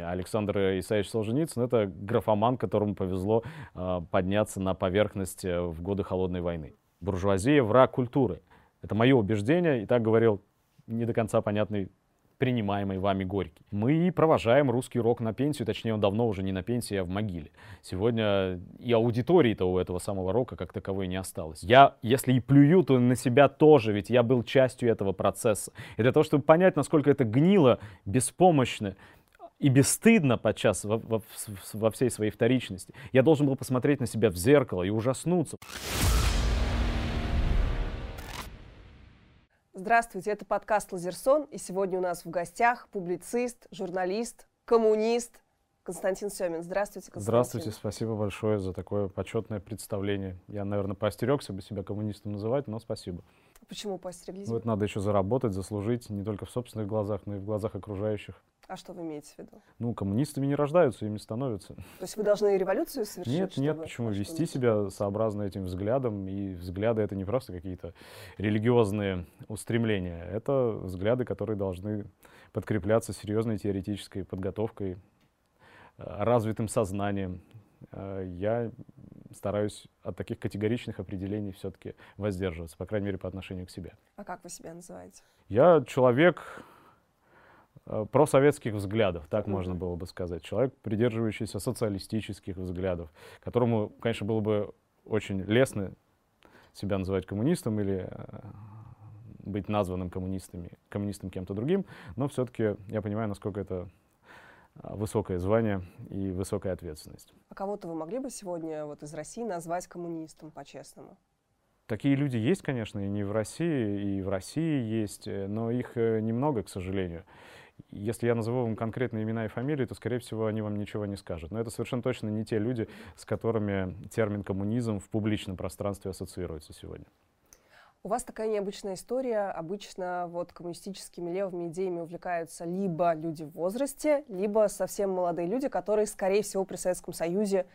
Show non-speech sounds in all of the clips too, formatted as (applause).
Александр Исаевич Солженицын — это графоман, которому повезло э, подняться на поверхность э, в годы Холодной войны. Буржуазия — враг культуры. Это мое убеждение, и так говорил не до конца понятный принимаемый вами Горький. Мы провожаем русский рок на пенсию, точнее он давно уже не на пенсии, а в могиле. Сегодня и аудитории-то этого самого рока как таковой не осталось. Я, если и плюю, то на себя тоже, ведь я был частью этого процесса. И для того, чтобы понять, насколько это гнило, беспомощно, и бесстыдно подчас во, во, во всей своей вторичности. Я должен был посмотреть на себя в зеркало и ужаснуться. Здравствуйте, это подкаст «Лазерсон», и сегодня у нас в гостях публицист, журналист, коммунист Константин Семин. Здравствуйте, Константин. Здравствуйте, спасибо большое за такое почетное представление. Я, наверное, поостерегся бы себя коммунистом называть, но спасибо. Почему поостереглись? Ну, это надо еще заработать, заслужить не только в собственных глазах, но и в глазах окружающих. А что вы имеете в виду? Ну, коммунистами не рождаются, ими становятся. То есть вы должны революцию совершить? Нет, нет, почему? Вести себя сообразно этим взглядом. И взгляды — это не просто какие-то религиозные устремления. Это взгляды, которые должны подкрепляться серьезной теоретической подготовкой, э, развитым сознанием. Э, я стараюсь от таких категоричных определений все-таки воздерживаться, по крайней мере, по отношению к себе. А как вы себя называете? Я человек э, просоветских взглядов, так mm-hmm. можно было бы сказать. Человек, придерживающийся социалистических взглядов, которому, конечно, было бы очень лестно себя называть коммунистом или э, быть названным коммунистами, коммунистом кем-то другим, но все-таки я понимаю, насколько это высокое звание и высокая ответственность. А кого-то вы могли бы сегодня вот из России назвать коммунистом по-честному? Такие люди есть, конечно, и не в России, и в России есть, э, но их э, немного, к сожалению. Если я назову вам конкретные имена и фамилии, то, скорее всего, они вам ничего не скажут. Но это совершенно точно не те люди, с которыми термин коммунизм в публичном пространстве ассоциируется сегодня. У вас такая необычная история. Обычно вот коммунистическими левыми идеями увлекаются либо люди в возрасте, либо совсем молодые люди, которые, скорее всего, при Советском Союзе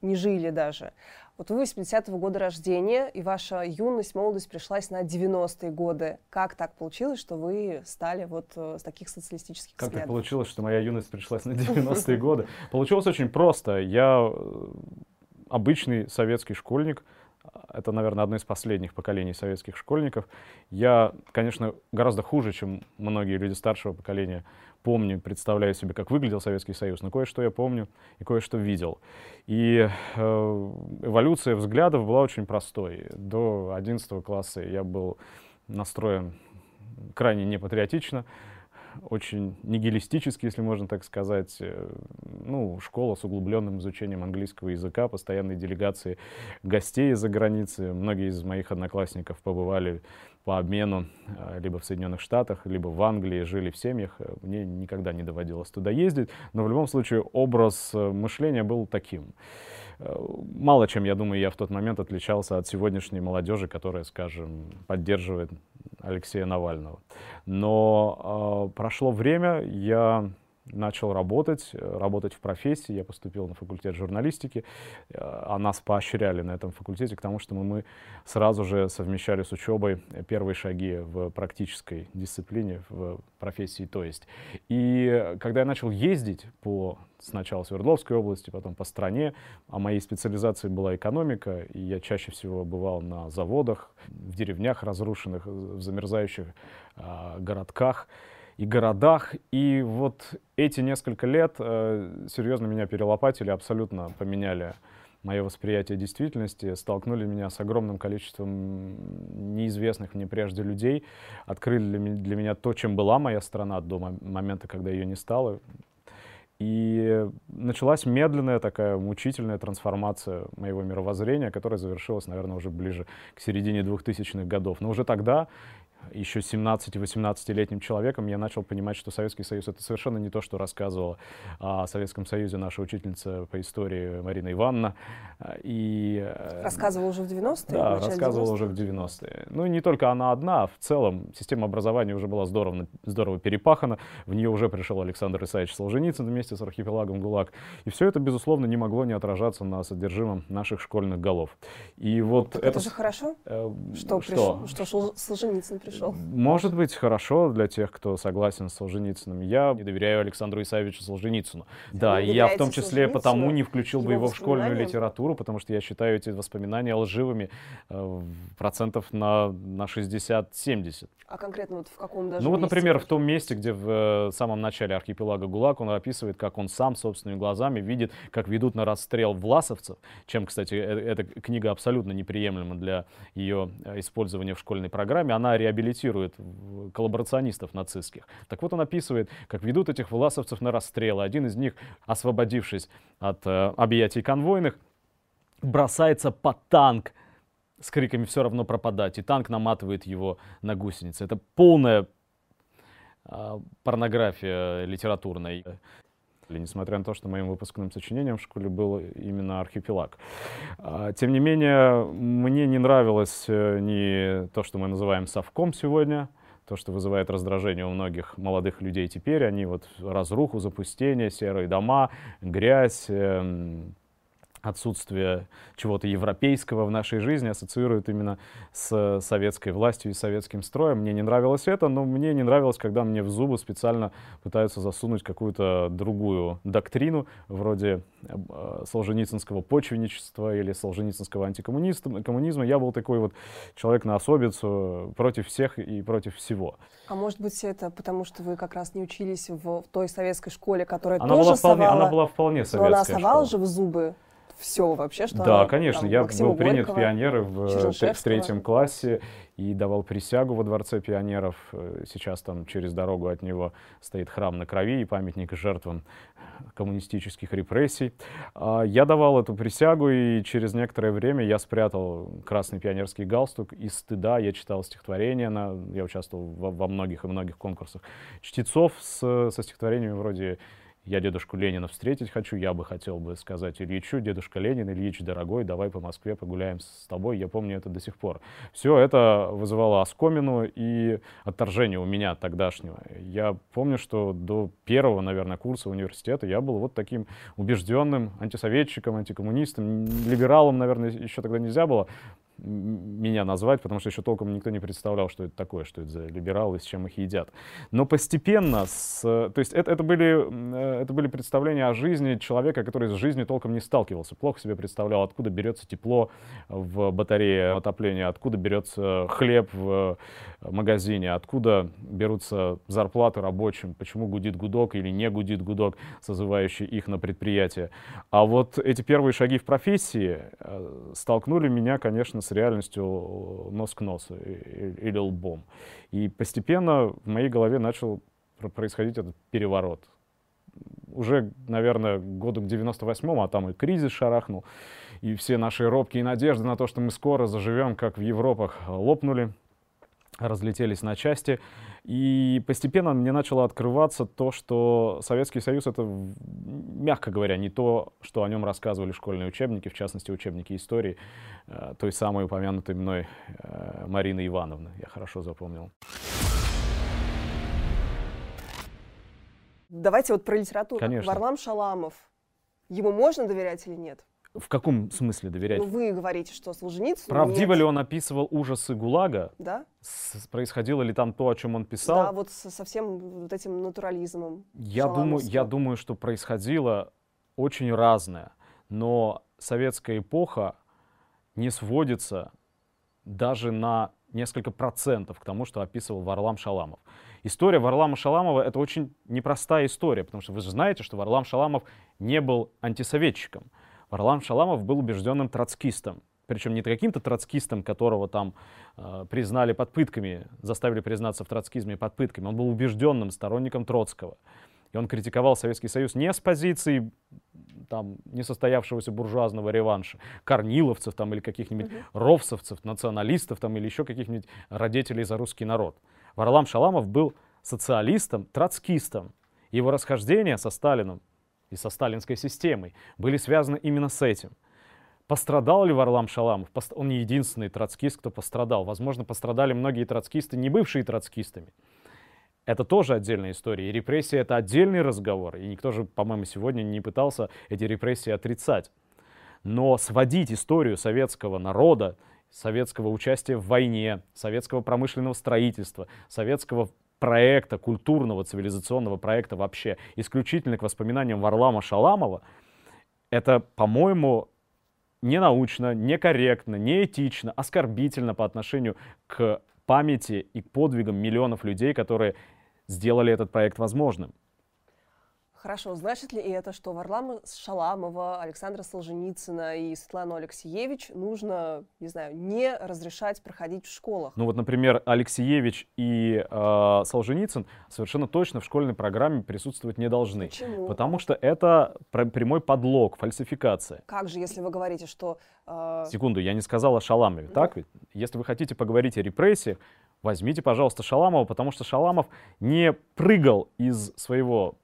не жили даже. Вот вы 80-го года рождения, и ваша юность, молодость пришлась на 90-е годы. Как так получилось, что вы стали вот э, с таких социалистических Как взглядов? так получилось, что моя юность пришлась на (laughs) 90-е годы? Получилось очень просто. Я э, обычный советский школьник, это, наверное, одно из последних поколений советских школьников. Я, конечно, гораздо хуже, чем многие люди старшего поколения, помню, представляю себе, как выглядел Советский Союз, но кое-что я помню и кое-что видел. И э, эволюция взглядов была очень простой. До 11 класса я был настроен крайне непатриотично очень нигилистически, если можно так сказать. Э, ну, школа с углубленным изучением английского языка, постоянные делегации гостей из-за границы. Многие из моих одноклассников побывали по обмену э, либо в Соединенных Штатах, либо в Англии, жили в семьях. Мне никогда не доводилось туда ездить, но в любом случае образ э, мышления был таким. Мало чем, я думаю, я в тот момент отличался от сегодняшней молодежи, которая, скажем, поддерживает Алексея Навального. Но э, прошло время, я начал работать, работать в профессии. Я поступил на факультет журналистики, а нас поощряли на этом факультете к тому, что мы, мы сразу же совмещали с учебой первые шаги в практической дисциплине, в профессии то есть. И когда я начал ездить по сначала Свердловской области, потом по стране. А моей специализацией была экономика, и я чаще всего бывал на заводах, в деревнях разрушенных, в замерзающих э, городках и городах. И вот эти несколько лет э, серьезно меня перелопатили, абсолютно поменяли мое восприятие действительности, столкнули меня с огромным количеством неизвестных мне прежде людей, открыли для меня то, чем была моя страна до момента, когда ее не стало. И началась медленная такая мучительная трансформация моего мировоззрения, которая завершилась, наверное, уже ближе к середине 2000-х годов. Но уже тогда еще 17-18-летним человеком я начал понимать, что Советский Союз — это совершенно не то, что рассказывала о Советском Союзе наша учительница по истории Марина Ивановна. И, э, рассказывала уже в 90-е? Да, рассказывала 90 уже в 90-е. Ну, не только она одна, а в целом система образования уже была здорово, здорово перепахана, в нее уже пришел Александр Исаевич Солженицын вместе с архипелагом ГУЛАГ. И все это, безусловно, не могло не отражаться на содержимом наших школьных голов. И вот это, это же хорошо, э, что, что? Пришел, что Солженицын пришел пришел. Может быть, хорошо для тех, кто согласен с Солженицыным. Я не доверяю Александру Исаевичу Солженицыну. Да, и я в том числе потому не включил бы его в школьную литературу, потому что я считаю эти воспоминания лживыми э, процентов на, на 60-70. А конкретно вот в каком даже Ну вот, месте? например, в том месте, где в э, самом начале архипелага ГУЛАГ он описывает, как он сам собственными глазами видит, как ведут на расстрел власовцев, чем, кстати, э, эта книга абсолютно неприемлема для ее использования в школьной программе. Она реабилитирует коллаборационистов нацистских. Так вот он описывает, как ведут этих власовцев на расстрелы. Один из них, освободившись от э, объятий конвойных, бросается под танк с криками «все равно пропадать», и танк наматывает его на гусеницы. Это полная э, порнография литературная. Несмотря на то, что моим выпускным сочинением в школе был именно архипелаг. А, тем не менее, мне не нравилось э, ни то, что мы называем совком сегодня, то, что вызывает раздражение у многих молодых людей теперь. Они вот разруху, запустение, серые дома, грязь, эм, отсутствие чего-то европейского в нашей жизни ассоциируют именно с советской властью и советским строем. Мне не нравилось это, но мне не нравилось, когда мне в зубы специально пытаются засунуть какую-то другую доктрину, вроде э, солженицынского почвенничества или солженицынского антикоммунизма. Я был такой вот человек на особицу против всех и против всего. А может быть это потому, что вы как раз не учились в, в той советской школе, которая она тоже была вполне, совала, Она была вполне советская но она совала школа. же в зубы все вообще, что Да, она, конечно. Там, я Максима был принят Горького, в пионеры в, э, Чернышевского. в третьем классе и давал присягу во Дворце пионеров. Э, Сейчас там через дорогу от него стоит храм на крови и памятник жертвам коммунистических репрессий. А, Я давал эту присягу, и через некоторое время я спрятал красный пионерский галстук. Из стыда я читал стихотворения, на, я участвовал во, во многих и многих конкурсах чтецов с, со стихотворениями вроде я дедушку Ленина встретить хочу, я бы хотел бы сказать Ильичу, дедушка Ленин, Ильич, дорогой, давай по Москве погуляем с тобой, я помню это до сих пор. Все это вызывало оскомину и отторжение у меня тогдашнего. Я помню, что до первого, наверное, курса университета я был вот таким убежденным антисоветчиком, антикоммунистом, либералом, наверное, еще тогда нельзя было меня назвать, потому что еще толком никто не представлял, что это такое, что это за либералы, с чем их едят. Но постепенно, с, то есть это, это, были, это были представления о жизни человека, который с жизнью толком не сталкивался, плохо себе представлял, откуда берется тепло в батарее отопления, откуда берется хлеб в магазине, откуда берутся зарплаты рабочим, почему гудит гудок или не гудит гудок, созывающий их на предприятие. А вот эти первые шаги в профессии э, столкнули меня, конечно, с реальностью нос к носу или лбом. И постепенно в моей голове начал происходить этот переворот. Уже, наверное, году к 98-му, а там и кризис шарахнул, и все наши робкие надежды на то, что мы скоро заживем, как в Европах, лопнули разлетелись на части. И постепенно мне начало открываться то, что Советский Союз — это, мягко говоря, не то, что о нем рассказывали школьные учебники, в частности, учебники истории э, той самой упомянутой мной э, Марины Ивановны. Я хорошо запомнил. Давайте вот про литературу. Конечно. Варлам Шаламов. Ему можно доверять или нет? В каком смысле доверять? Ну, вы говорите, что Солженицын Правдиво нет. ли он описывал ужасы ГУЛАГа? Да? С- происходило ли там то, о чем он писал? Да, вот со, всем вот этим натурализмом. Я думаю, я думаю, что происходило очень разное, но советская эпоха не сводится даже на несколько процентов к тому, что описывал Варлам Шаламов. История Варлама Шаламова — это очень непростая история, потому что вы же знаете, что Варлам Шаламов не был антисоветчиком. Варлам Шаламов был убежденным троцкистом. Причем не каким-то троцкистом, которого там э, признали под пытками, заставили признаться в троцкизме под пытками. Он был убежденным сторонником Троцкого. И он критиковал Советский Союз не с позиции там, несостоявшегося буржуазного реванша, корниловцев там, или каких-нибудь ровсовцев, националистов там, или еще каких-нибудь родителей за русский народ. Варлам Шаламов был социалистом, троцкистом. Его расхождения со Сталином и со сталинской системой были связаны именно с этим. Пострадал ли Варлам Шаламов? Он не единственный троцкист, кто пострадал. Возможно, пострадали многие троцкисты, не бывшие троцкистами. Это тоже отдельная история. И репрессии — это отдельный разговор. И никто же, по-моему, сегодня не пытался эти репрессии отрицать. Но сводить историю советского народа, советского участия в войне, советского промышленного строительства, советского проекта, культурного, цивилизационного проекта вообще, исключительно к воспоминаниям Варлама Шаламова, это, по-моему, не научно, некорректно, неэтично, оскорбительно по отношению к памяти и к подвигам миллионов людей, которые сделали этот проект возможным. Хорошо, значит ли это, что Варлама Шаламова, Александра Солженицына и Светлану Алексеевич нужно, не знаю, не разрешать проходить в школах? Ну вот, например, Алексеевич и э, Солженицын совершенно точно в школьной программе присутствовать не должны. Почему? Потому что это прямой подлог, фальсификация. Как же, если вы говорите, что... Э... Секунду, я не сказал о Шаламове, ну. так ведь? Если вы хотите поговорить о репрессиях, возьмите, пожалуйста, Шаламова, потому что Шаламов не прыгал из своего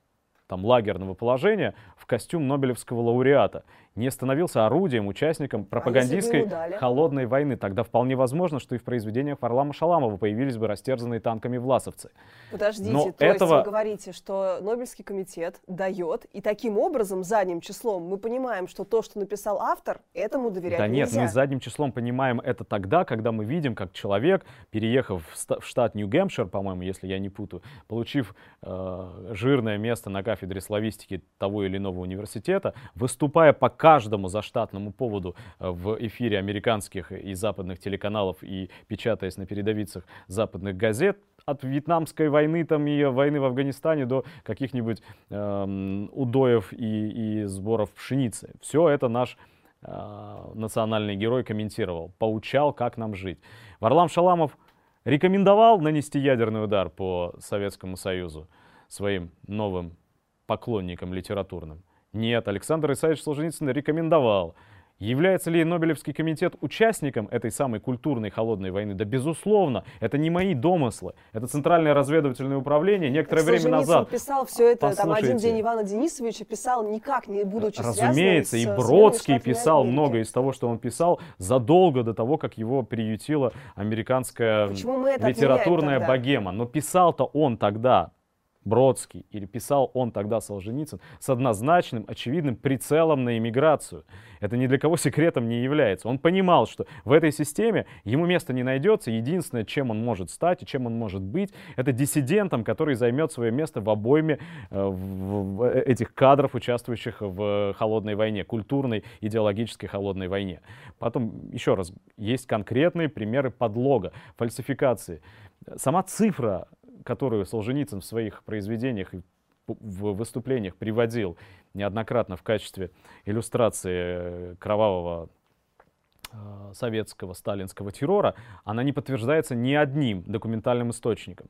там, лагерного положения в костюм Нобелевского лауреата не становился орудием, участником а пропагандистской а холодной войны. Тогда вполне возможно, что и в произведениях Варлама Шаламова появились бы растерзанные танками власовцы. Подождите, Но то этого... есть вы говорите, что Нобелевский комитет дает, и таким образом, задним числом, мы понимаем, что то, что написал автор, этому доверять да нельзя. нет, мы задним числом понимаем это тогда, когда мы видим, как человек, переехав в штат Нью-Гэмпшир, по-моему, если я не путаю, получив э, жирное место на кафедре славистики того или иного университета, выступая по каждому заштатному поводу э, в эфире американских и западных телеканалов и печатаясь на передовицах западных газет, от вьетнамской войны там и войны в Афганистане до каких-нибудь э, удоев и, и сборов пшеницы. Все это наш э, национальный герой комментировал, поучал, как нам жить. Варлам Шаламов рекомендовал нанести ядерный удар по Советскому Союзу своим новым поклонникам литературным. Нет, Александр Исаевич Солженицын рекомендовал. Является ли Нобелевский комитет участником этой самой культурной холодной войны? Да, безусловно, это не мои домыслы. Это Центральное разведывательное управление некоторое так время назад. писал все это, там один день Ивана Денисовича писал никак не будучи Разумеется, и Бродский писал Америки. много из того, что он писал задолго до того, как его приютила американская литературная богема. Но писал-то он тогда Бродский или писал он тогда Солженицын с однозначным, очевидным прицелом на иммиграцию. Это ни для кого секретом не является. Он понимал, что в этой системе ему места не найдется. Единственное, чем он может стать и чем он может быть, это диссидентом, который займет свое место в обойме э, в этих кадров, участвующих в холодной войне, культурной, идеологической холодной войне. Потом, еще раз, есть конкретные примеры подлога, фальсификации. Сама цифра которую Солженицын в своих произведениях и в выступлениях приводил неоднократно в качестве иллюстрации кровавого э, советского сталинского террора, она не подтверждается ни одним документальным источником.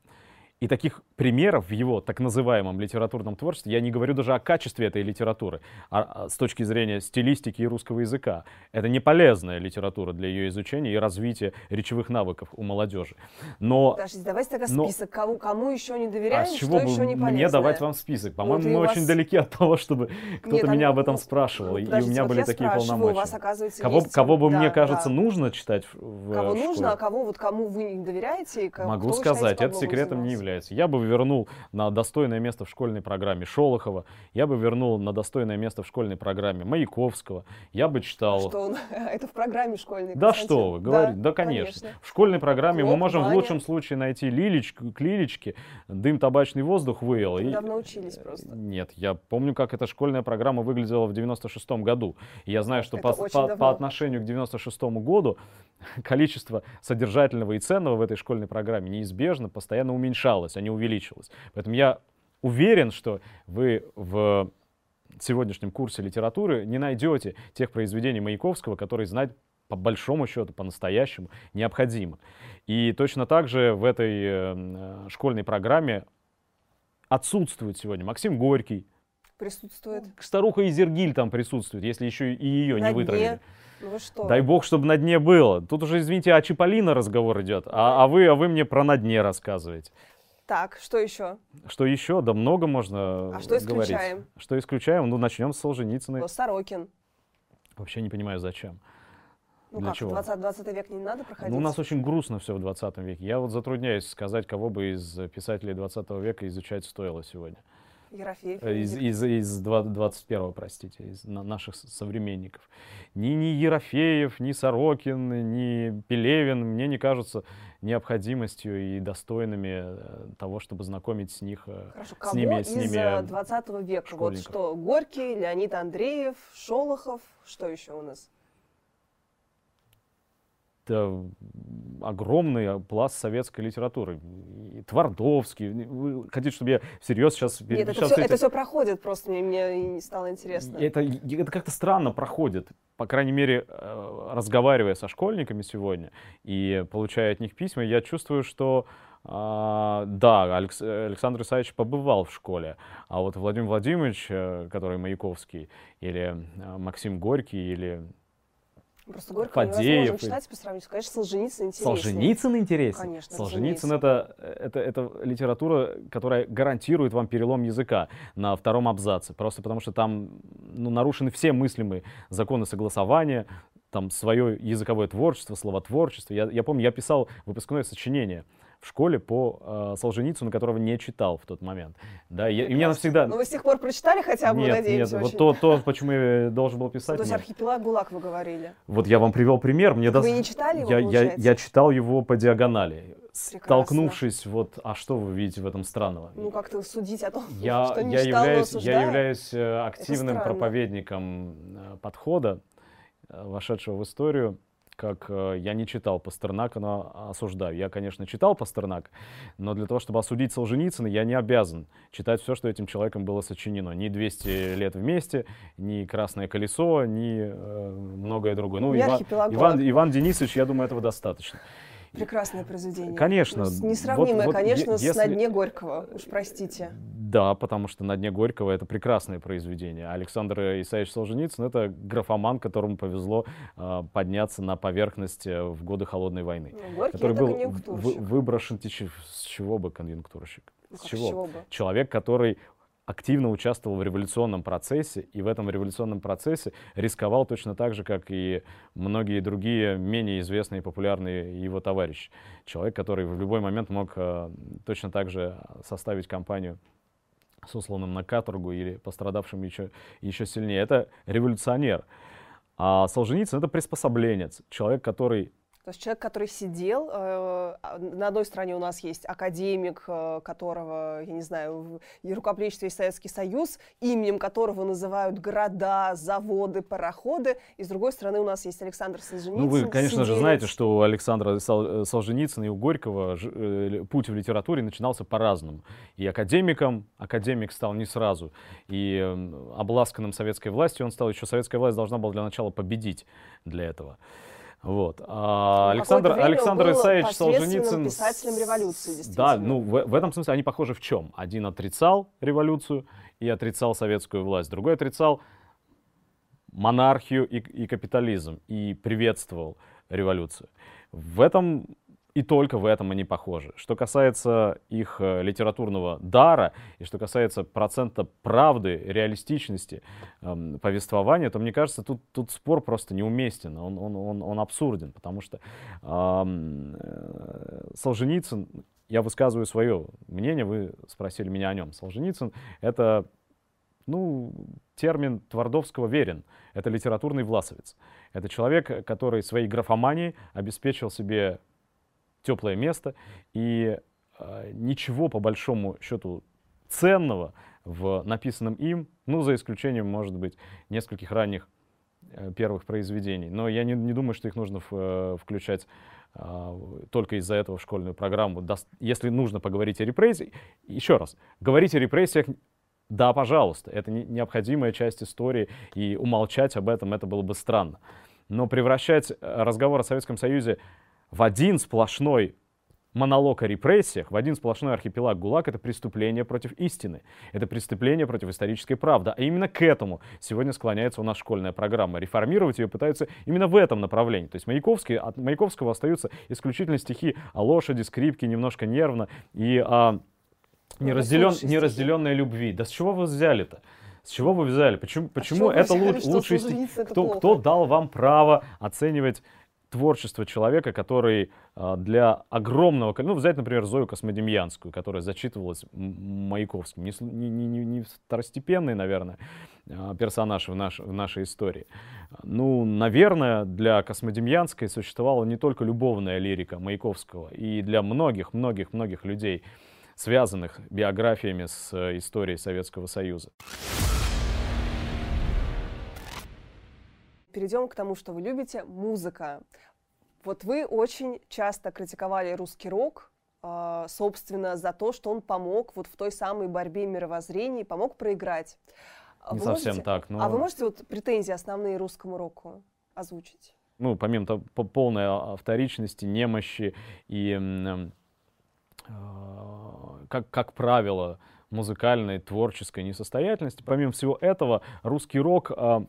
И таких примеров в его так называемом литературном творчестве, я не говорю даже о качестве этой литературы, а, а с точки зрения стилистики и русского языка. Это не полезная литература для ее изучения и развития речевых навыков у молодежи. Но, Подождите, давайте тогда но, список, кому, кому еще не доверяем, а с чего что еще не полезное? мне давать вам список? По-моему, вот мы вас... очень далеки от того, чтобы кто-то Нет, меня об этом спрашивал, и у меня вот были такие полномочия. Вас, оказывается, кого, есть... кого бы да, мне кажется да. нужно читать в Кого школе? нужно, а кого вот кому вы не доверяете? Кого, Могу сказать, это секретом не является. Я бы вернул на достойное место в школьной программе Шолохова, я бы вернул на достойное место в школьной программе Маяковского, я бы читал... Что он... (laughs) Это в программе школьной, Да что вы, говорите, да, да конечно. конечно. В школьной программе Клоп, мы можем Ваня. в лучшем случае найти лилечку, к лилечке, дым табачный воздух выел. И... Давно учились просто. Нет, я помню, как эта школьная программа выглядела в 96 году. И я знаю, что по, по, по отношению к 96 году (laughs) количество содержательного и ценного в этой школьной программе неизбежно постоянно уменьшалось, а не увеличилось. Поэтому я уверен, что вы в сегодняшнем курсе литературы не найдете тех произведений Маяковского, которые знать по большому счету, по-настоящему необходимо. И точно так же в этой э, школьной программе отсутствует сегодня Максим Горький. Присутствует. Старуха Изергиль там присутствует, если еще и ее На не вытравили. Ну вы что? Дай бог, чтобы на дне было. Тут уже, извините, о Чиполлино разговор идет, а, а, вы, а вы мне про на дне рассказываете. Так, что еще? Что еще? Да много можно А что говорить. исключаем? Что исключаем? Ну, начнем с Солженицыной. Ну, Сорокин. Вообще не понимаю, зачем. Ну Для как, чего? 20, 20 век не надо проходить? Ну, у нас очень грустно все в 20 веке. Я вот затрудняюсь сказать, кого бы из писателей 20 века изучать стоило сегодня. Ерофеев. Э, из, из, из 21-го, простите, из наших современников. Ни, ни Ерофеев, ни Сорокин, ни Пелевин мне не кажутся необходимостью и достойными э, того, чтобы знакомить с них, э, Хорошо, с ними, с ними 20 века? Вот что, Горький, Леонид Андреев, Шолохов, что еще у нас? Это огромный пласт советской литературы. И Твардовский. Вы хотите, чтобы я всерьез сейчас... Нет, это, все, эти... это все проходит, просто мне, мне стало интересно. Это, это как-то странно проходит. По крайней мере, э, разговаривая со школьниками сегодня и получая от них письма, я чувствую, что а, да, Алекс, Александр Исаевич побывал в школе, а вот Владимир Владимирович, э, который Маяковский, или э, Максим Горький, или Просто Горького Фадеев. невозможно читать по сравнению. Конечно, Солженицын интереснее. Солженицын интереснее? Конечно, Солженицын это, это, это литература, которая гарантирует вам перелом языка на втором абзаце. Просто потому что там ну, нарушены все мыслимые законы согласования, там свое языковое творчество, словотворчество. Я, я помню, я писал выпускное сочинение в школе по э, Солженицыну, которого не читал в тот момент. Да, я, и меня навсегда... Ну вы с тех пор прочитали хотя бы, нет, надеюсь, Нет, вот то, то, почему я должен был писать. То есть архипелаг ГУЛАГ вы говорили. Вот я вам привел пример. Мне вы не читали его, я, я, я читал его по диагонали. Прекрасно. Столкнувшись, вот, а что вы видите в этом странного? Ну, как-то судить о том, (laughs) я, что не я читал, являюсь, Я являюсь э, активным проповедником э, подхода, э, вошедшего в историю как э, я не читал Пастернака, но осуждаю. Я, конечно, читал Пастернак, но для того, чтобы осудить Солженицына, я не обязан читать все, что этим человеком было сочинено. Ни «200 лет вместе», ни «Красное колесо», ни э, многое другое. Ну, Иван, Иван, Иван Денисович, я думаю, этого достаточно. Прекрасное произведение. Конечно. Несравнимое, вот, вот, конечно, если... с «На дне Горького», уж простите. Да, потому что «На дне Горького» — это прекрасное произведение. Александр Исаевич Солженицын — это графоман, которому повезло э, подняться на поверхность э, в годы Холодной войны. Ну, который был вы, выброшен... С чего бы конъюнктурщик? Ну, с чего? Чего бы? Человек, который активно участвовал в революционном процессе, и в этом революционном процессе рисковал точно так же, как и многие другие менее известные и популярные его товарищи. Человек, который в любой момент мог э, точно так же составить кампанию с условным на каторгу или пострадавшим еще, еще сильнее. Это революционер. А Солженицын — это приспособленец, человек, который то есть человек, который сидел, э, а, на одной стороне у нас есть академик, э, которого, я не знаю, в рукоплеществе Советский Союз, именем которого называют города, заводы, пароходы, и с другой стороны у нас есть Александр Солженицын. Ну, вы, конечно сиделец. же, знаете, что у Александра Солженицына и у Горького э, путь в литературе начинался по-разному. И академиком, академик стал не сразу, и обласканным советской властью он стал, еще советская власть должна была для начала победить для этого. Вот. А Александр, Александр Исаевич Солженицын... писателем революции, Да, ну в, в этом смысле они похожи в чем? Один отрицал революцию и отрицал советскую власть, другой отрицал монархию и, и капитализм и приветствовал революцию. В этом и только в этом они похожи. Что касается их э, литературного дара и что касается процента правды, реалистичности эм, повествования, то мне кажется, тут, тут спор просто неуместен, он, он, он, он абсурден, потому что эм, Солженицын, я высказываю свое мнение, вы спросили меня о нем. Солженицын — это ну, термин Твардовского верен. Это литературный власовец. Это человек, который своей графоманией обеспечил себе теплое место, и э, ничего по большому счету ценного в написанном им, ну, за исключением, может быть, нескольких ранних э, первых произведений. Но я не, не думаю, что их нужно в, э, включать э, только из-за этого в школьную программу. Если нужно поговорить о репрессиях, еще раз, говорить о репрессиях да, пожалуйста, это не, необходимая часть истории, и умолчать об этом это было бы странно. Но превращать э, разговор о Советском Союзе в один сплошной монолог о репрессиях, в один сплошной архипелаг ГУЛАГ — это преступление против истины, это преступление против исторической правды. А именно к этому сегодня склоняется у нас школьная программа. Реформировать ее пытаются именно в этом направлении. То есть Маяковский, от Маяковского остаются исключительно стихи о лошади, скрипке, немножко нервно и о неразделен, неразделенной любви. Да с чего вы взяли-то? С чего вы взяли? Почему, почему а это луч, лучший стих? Кто, кто дал вам право оценивать творчество человека, который а, для огромного... Ну, взять, например, Зою Космодемьянскую, которая зачитывалась Маяковским. Не, не, не, не второстепенный, наверное, а, персонаж в, наш, в нашей истории. Ну, наверное, для Космодемьянской существовала не только любовная лирика Маяковского, и для многих-многих-многих людей, связанных биографиями с э, историей Советского Союза. Перейдем к тому, что вы любите, музыка. Вот вы очень часто критиковали русский рок, э, собственно, за то, что он помог вот в той самой борьбе мировоззрений, помог проиграть. А Не вы совсем можете, так. Но... А вы можете вот претензии основные русскому року озвучить? Ну, помимо того, полной а, вторичности, немощи и, э, как, как правило, музыкальной, творческой несостоятельности, помимо всего этого, русский рок э,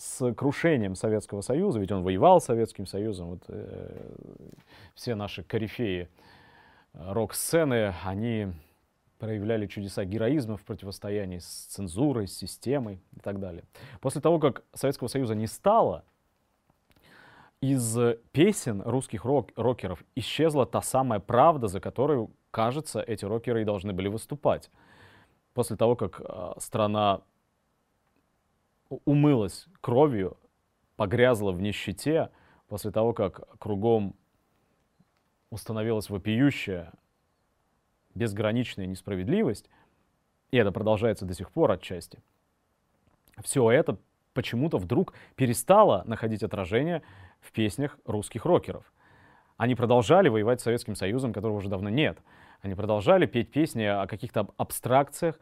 с крушением Советского Союза, ведь он воевал с Советским Союзом, вот, э, все наши корифеи э, рок-сцены, они проявляли чудеса героизма в противостоянии с цензурой, с системой и так далее. После того, как Советского Союза не стало, из песен русских рок рокеров исчезла та самая правда, за которую, кажется, эти рокеры и должны были выступать. После того, как э, страна умылась кровью, погрязла в нищете после того, как кругом установилась вопиющая, безграничная несправедливость, и это продолжается до сих пор отчасти, все это почему-то вдруг перестало находить отражение в песнях русских рокеров. Они продолжали воевать с Советским Союзом, которого уже давно нет. Они продолжали петь песни о каких-то абстракциях,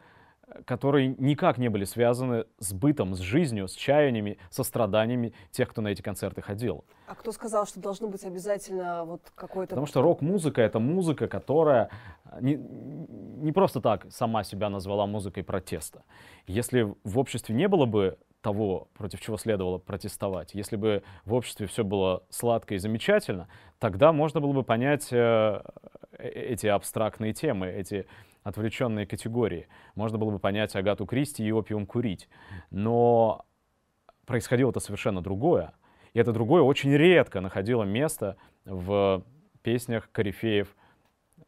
которые никак не были связаны с бытом, с жизнью, с чаяниями, со страданиями тех, кто на эти концерты ходил. А кто сказал, что должно быть обязательно вот какой-то... Потому что рок-музыка — это музыка, которая не, не просто так сама себя назвала музыкой протеста. Если в обществе не было бы того, против чего следовало протестовать, если бы в обществе все было сладко и замечательно, тогда можно было бы понять э, э эти абстрактные темы, эти отвлеченные категории. Можно было бы понять Агату Кристи и опиум курить. Но происходило-то совершенно другое. И это другое очень редко находило место в песнях корифеев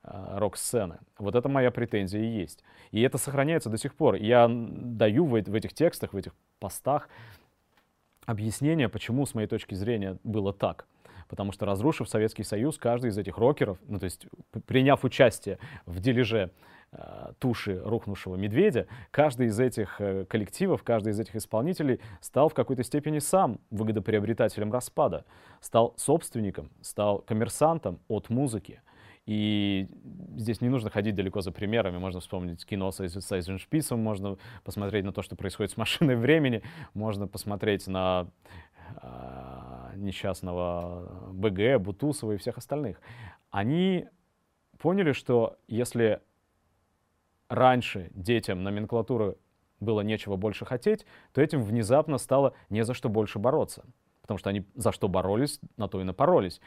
э, рок-сцены. Вот это моя претензия и есть. И это сохраняется до сих пор. Я даю в, в этих текстах, в этих постах объяснение, почему, с моей точки зрения, было так. Потому что, разрушив Советский Союз, каждый из этих рокеров, ну то есть приняв участие в дележе туши рухнувшего медведя, каждый из этих э, коллективов, каждый из этих исполнителей стал в какой-то степени сам выгодоприобретателем распада, стал собственником, стал коммерсантом от музыки. И здесь не нужно ходить далеко за примерами. Можно вспомнить кино с Айзеншписом, можно посмотреть на то, что происходит с машиной времени, можно посмотреть на э, несчастного БГ, Бутусова и всех остальных. Они поняли, что если раньше детям номенклатуры было нечего больше хотеть, то этим внезапно стало не за что больше бороться. Потому что они за что боролись, на то и напоролись.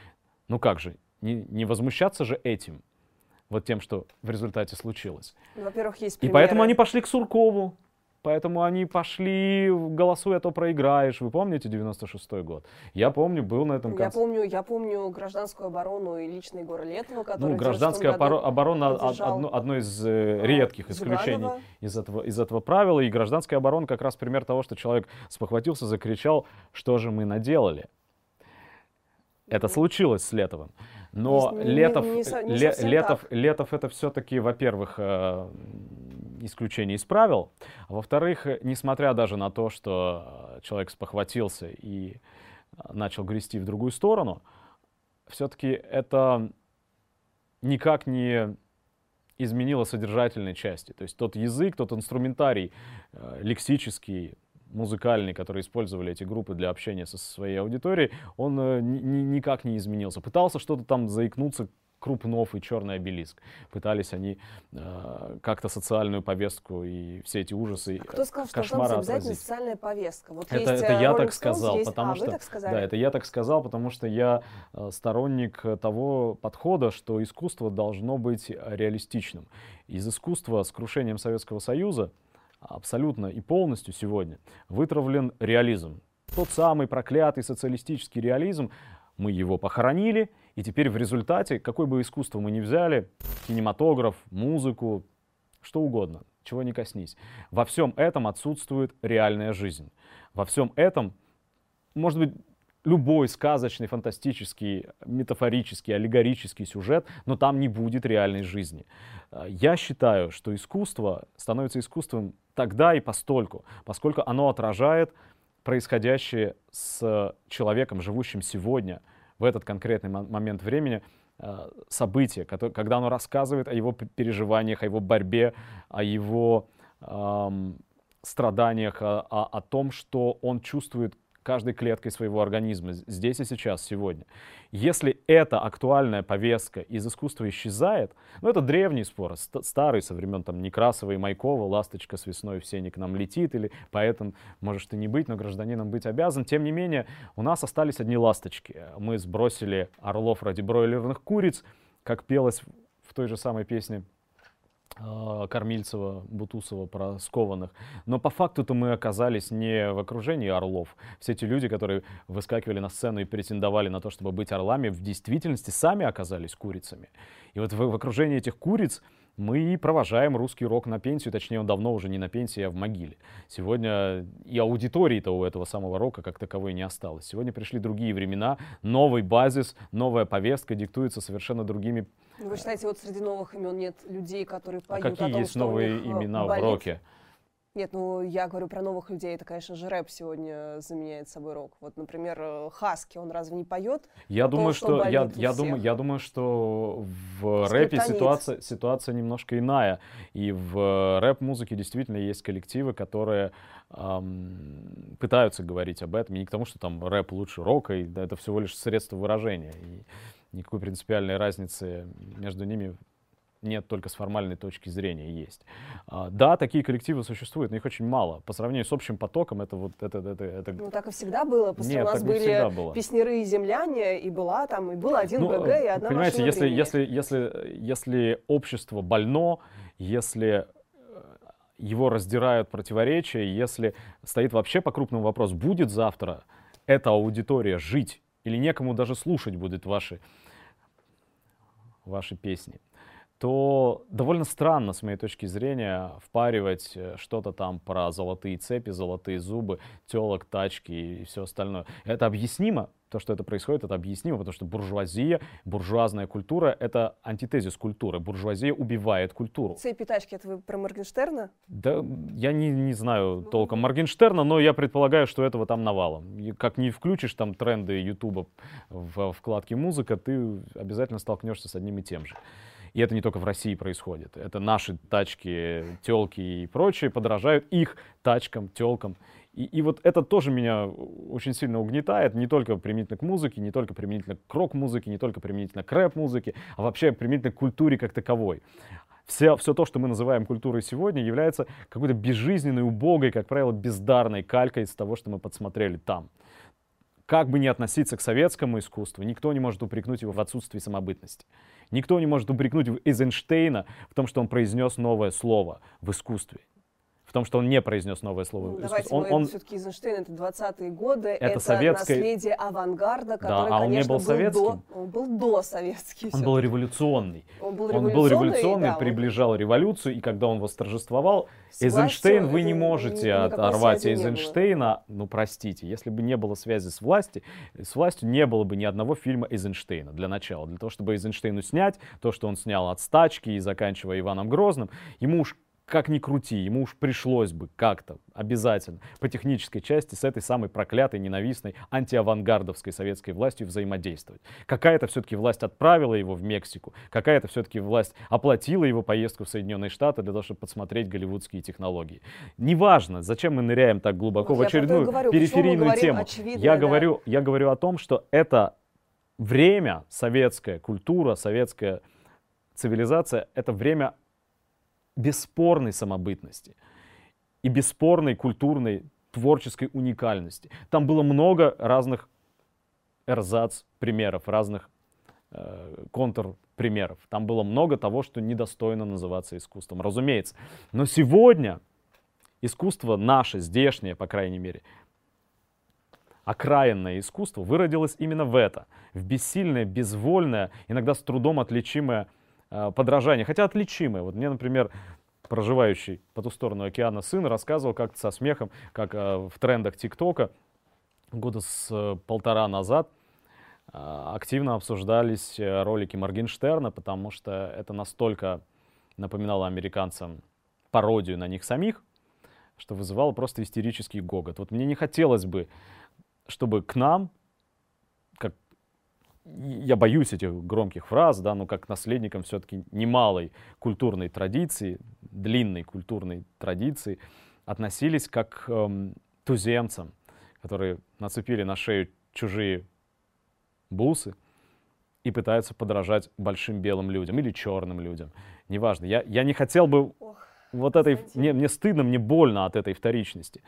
Ну как же, не, не возмущаться же этим, вот тем, что в результате случилось. Ну, во-первых, есть примеры. И поэтому они пошли к Суркову, Поэтому они пошли, голосуя, то проиграешь. Вы помните 96-й год? Я помню, был на этом концерте. Я помню, я помню гражданскую оборону и личный Егора Летова, который Ну, гражданская оборона одно, одно из э, редких исключений из этого, из этого правила. И гражданская оборона как раз пример того, что человек спохватился, закричал, что же мы наделали. Это случилось с Летовым. Но не, Летов, не, не, не Летов, Летов это все-таки, во-первых, э, исключение из правил. А во-вторых, несмотря даже на то, что э, человек спохватился и э, начал грести в другую сторону, все-таки это никак не изменило содержательной части. То есть тот язык, тот инструментарий э, лексический, музыкальный, который использовали эти группы для общения со своей аудиторией, он э, никак не изменился. Пытался что-то там заикнуться Крупнов и Черный обелиск. Пытались они э, как-то социальную повестку и все эти ужасы, а кто сказал, что кошмары обязательно социальная повестка? Вот это, это я так сказал, есть... потому а, что... Да, это я так сказал, потому что я э, сторонник того подхода, что искусство должно быть реалистичным. Из искусства с крушением Советского Союза абсолютно и полностью сегодня вытравлен реализм. тот самый проклятый социалистический реализм, мы его похоронили, и теперь в результате, какое бы искусство мы ни взяли, кинематограф, музыку, что угодно, чего не коснись, во всем этом отсутствует реальная жизнь. Во всем этом, может быть, любой сказочный, фантастический, метафорический, аллегорический сюжет, но там не будет реальной жизни. Я считаю, что искусство становится искусством тогда и постольку, поскольку оно отражает происходящее с человеком, живущим сегодня, в этот конкретный момент времени, э, событие, когда оно рассказывает о его переживаниях, о его борьбе, о его эм, страданиях, о, о, о том, что он чувствует каждой клеткой своего организма, здесь и сейчас, сегодня. Если эта актуальная повестка из искусства исчезает, ну это древний спор, старый, со времен там Некрасова и Майкова, «Ласточка с весной в сене к нам летит», или поэтом можешь ты не быть, но гражданином быть обязан. Тем не менее, у нас остались одни ласточки. Мы сбросили орлов ради бройлерных куриц, как пелось в той же самой песне Кормильцева, Бутусова про скованных. Но по факту-то мы оказались не в окружении орлов. Все эти люди, которые выскакивали на сцену и претендовали на то, чтобы быть орлами, в действительности сами оказались курицами. И вот в, в окружении этих куриц мы провожаем русский рок на пенсию, точнее он давно уже не на пенсии, а в могиле. Сегодня и аудитории-то у этого самого рока как таковой не осталось. Сегодня пришли другие времена, новый базис, новая повестка диктуется совершенно другими ну, вы считаете, вот среди новых имен нет людей, которые а поют а какие о том, есть новые э, имена болит? в роке? Нет, ну я говорю про новых людей. Это, конечно же, рэп сегодня заменяет собой рок. Вот, например, э, Хаски, он разве не поет? Я думаю, что, что я, я думаю, я думаю, что в рэпе ситуация ситуация немножко иная. И в рэп-музыке действительно есть коллективы, которые эм, пытаются говорить об этом. И не к тому, что там рэп лучше рока, и это всего лишь средство выражения. И никакой принципиальной разницы между ними нет только с формальной точки зрения есть. А, да, такие коллективы существуют, но их очень мало. По сравнению с общим потоком, это вот это это это. Ну так и всегда было. Просто Нет, у нас были песнеры и земляне, и была там, и был один ну, ГГ, и одна Понимаете, если времени. если если если общество больно, если э, его раздирают противоречия, если стоит вообще по крупному вопрос, будет завтра эта аудитория жить или некому даже слушать будет ваши ваши песни то довольно странно, с моей точки зрения, впаривать э, что-то там про золотые цепи, золотые зубы, телок, тачки и все остальное. Это объяснимо, то, что это происходит, это объяснимо, потому что буржуазия, буржуазная культура — это антитезис культуры. Буржуазия убивает культуру. Цепи тачки — это вы про Моргенштерна? Да, я не, не знаю ну, толком Моргенштерна, но я предполагаю, что этого там навалом. И как не включишь там тренды Ютуба в вкладке «Музыка», ты обязательно столкнешься с одним и тем же. И это не только в России происходит. Это наши тачки, телки и прочее подражают их тачкам, телкам. И, и вот это тоже меня очень сильно угнетает, не только применительно к музыке, не только применительно к рок-музыке, не только применительно к рэп-музыке, а вообще применительно к культуре как таковой. Все, все то, что мы называем культурой сегодня, является какой-то безжизненной, убогой, как правило, бездарной калькой из того, что мы подсмотрели там. Как бы ни относиться к советскому искусству, никто не может упрекнуть его в отсутствии самобытности. Никто не может упрекнуть Эйзенштейна в том, что он произнес новое слово в искусстве том, что он не произнес новое слово. Ну, давайте он, он... все-таки Эйзенштейн, это 20-е годы, это, это советское... наследие авангарда, который, да, а он конечно, не был, советским. До, он был до советский. Он был революционный. Он был революционный, он был революционный да, приближал он... революцию, и когда он восторжествовал, Эйзенштейн, вы не можете оторвать Эйзенштейна, ну простите, если бы не было связи с властью, с властью не было бы ни одного фильма Эйзенштейна для начала. Для того, чтобы Эйзенштейну снять то, что он снял от стачки и заканчивая Иваном Грозным, ему уж как ни крути, ему уж пришлось бы как-то обязательно по технической части с этой самой проклятой, ненавистной антиавангардовской советской властью взаимодействовать. Какая-то все-таки власть отправила его в Мексику, какая-то все-таки власть оплатила его поездку в Соединенные Штаты для того, чтобы подсмотреть голливудские технологии. Неважно, зачем мы ныряем так глубоко вот в очередную говорю, периферийную тему. Я, да. говорю, я говорю о том, что это время, советская культура, советская цивилизация, это время бесспорной самобытности и бесспорной культурной творческой уникальности. Там было много разных эрзац примеров, разных э, контур примеров. Там было много того, что недостойно называться искусством, разумеется. Но сегодня искусство наше, здешнее, по крайней мере, окраинное искусство выродилось именно в это, в бессильное, безвольное, иногда с трудом отличимое подражание, хотя отличимое. Вот мне, например, проживающий по ту сторону океана сын рассказывал как-то со смехом, как э, в трендах ТикТока года с э, полтора назад э, активно обсуждались э, ролики Моргенштерна, потому что это настолько напоминало американцам пародию на них самих, что вызывало просто истерический гогот. Вот мне не хотелось бы, чтобы к нам, я боюсь этих громких фраз, да, но как наследникам все-таки немалой культурной традиции, длинной культурной традиции, относились как эм, туземцам, которые нацепили на шею чужие бусы и пытаются подражать большим белым людям или черным людям. Неважно. Я, я не хотел бы Ох, вот этой... Мне, мне стыдно, мне больно от этой вторичности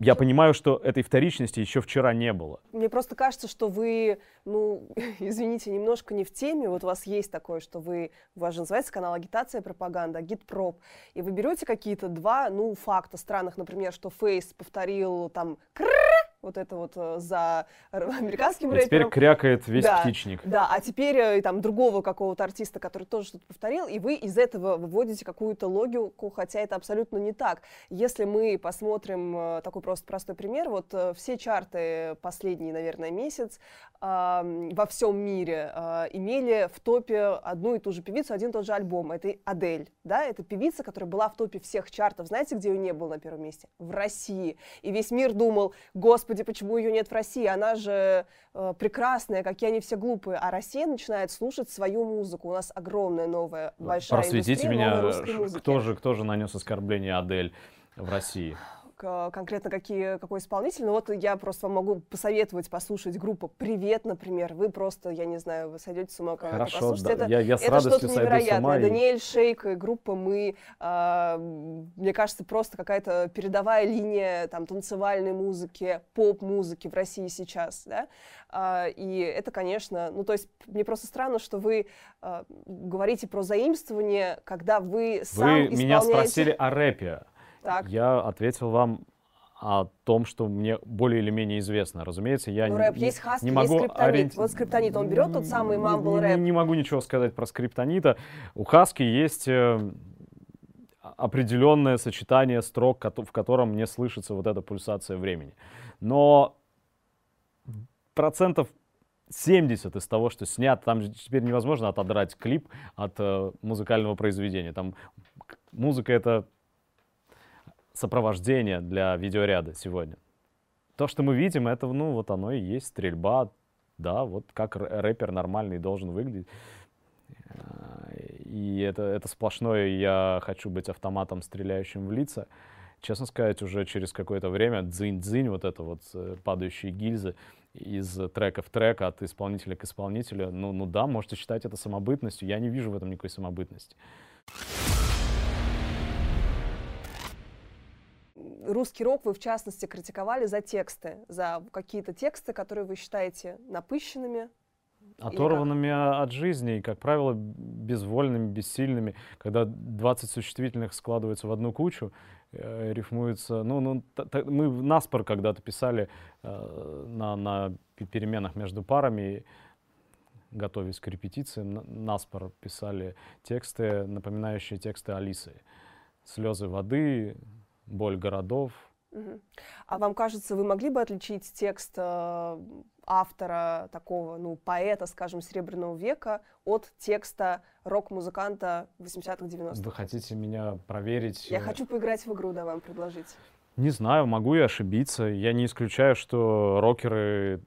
я понимаю, что этой вторичности еще вчера не было. Мне просто кажется, что вы, ну, извините, немножко не в теме. Вот у вас есть такое, что вы, у вас же называется канал агитация и пропаганда, агитпроп. И вы берете какие-то два, ну, факта странных, например, что Фейс повторил там кр вот это вот э, за (laughs) американским рэпером. Теперь крякает весь да, птичник. Да, а теперь э, там другого какого-то артиста, который тоже что-то повторил, и вы из этого выводите какую-то логику, хотя это абсолютно не так. Если мы посмотрим э, такой просто простой пример, вот все чарты последний, наверное, месяц э, во всем мире э, имели в топе одну и ту же певицу, один и тот же альбом. Это Адель, да, это певица, которая была в топе всех чартов. Знаете, где ее не было на первом месте? В России. И весь мир думал, господи, господи, почему ее нет в России? Она же э, прекрасная, какие они все глупые. А Россия начинает слушать свою музыку. У нас огромная новая большая Просветите меня, кто же, кто же нанес оскорбление Адель в России? Конкретно какие, какой исполнитель, но вот я просто вам могу посоветовать послушать группу «Привет», например. Вы просто, я не знаю, вы сойдете с ума, когда Хорошо, послушаете. Да. Это, я, я с это что-то невероятное. И... Даниэль Шейк и группа «Мы», э, мне кажется, просто какая-то передовая линия там, танцевальной музыки, поп-музыки в России сейчас, да, э, и это, конечно, ну, то есть мне просто странно, что вы э, говорите про заимствование, когда вы сам Вы исполняете... меня спросили о рэпе. Так. Я ответил вам о том, что мне более или менее известно. Разумеется, я ну, не, рэп, есть хаски, не могу есть скриптонит. ориенти... Вот скриптонит, он берет тот самый мамбл рэп. Не, не могу ничего сказать про скриптонита. У хаски есть э, определенное сочетание строк, в котором не слышится вот эта пульсация времени. Но процентов 70 из того, что снято, там теперь невозможно отодрать клип от э, музыкального произведения. Там музыка это сопровождение для видеоряда сегодня. То, что мы видим, это, ну, вот оно и есть стрельба, да, вот как рэпер нормальный должен выглядеть. И это, это сплошное «я хочу быть автоматом, стреляющим в лица». Честно сказать, уже через какое-то время дзынь-дзынь, вот это вот э, падающие гильзы из трека в трек, от исполнителя к исполнителю, ну, ну да, можете считать это самобытностью. Я не вижу в этом никакой самобытности. Русский рок вы, в частности, критиковали за тексты, за какие-то тексты, которые вы считаете напыщенными, оторванными от жизни и, как правило, безвольными, бессильными. Когда 20 существительных складываются в одну кучу, э, рифмуются... Ну, ну, мы наспор когда-то писали э, на, на переменах между парами, готовясь к репетициям, наспор писали тексты, напоминающие тексты Алисы. «Слезы воды», боль городов. А вам кажется, вы могли бы отличить текст э, автора, такого, ну, поэта, скажем, Серебряного века от текста рок-музыканта 80-х, 90-х? Вы хотите меня проверить? Я хочу поиграть в игру, да, вам предложить. Не знаю, могу и ошибиться. Я не исключаю, что рокеры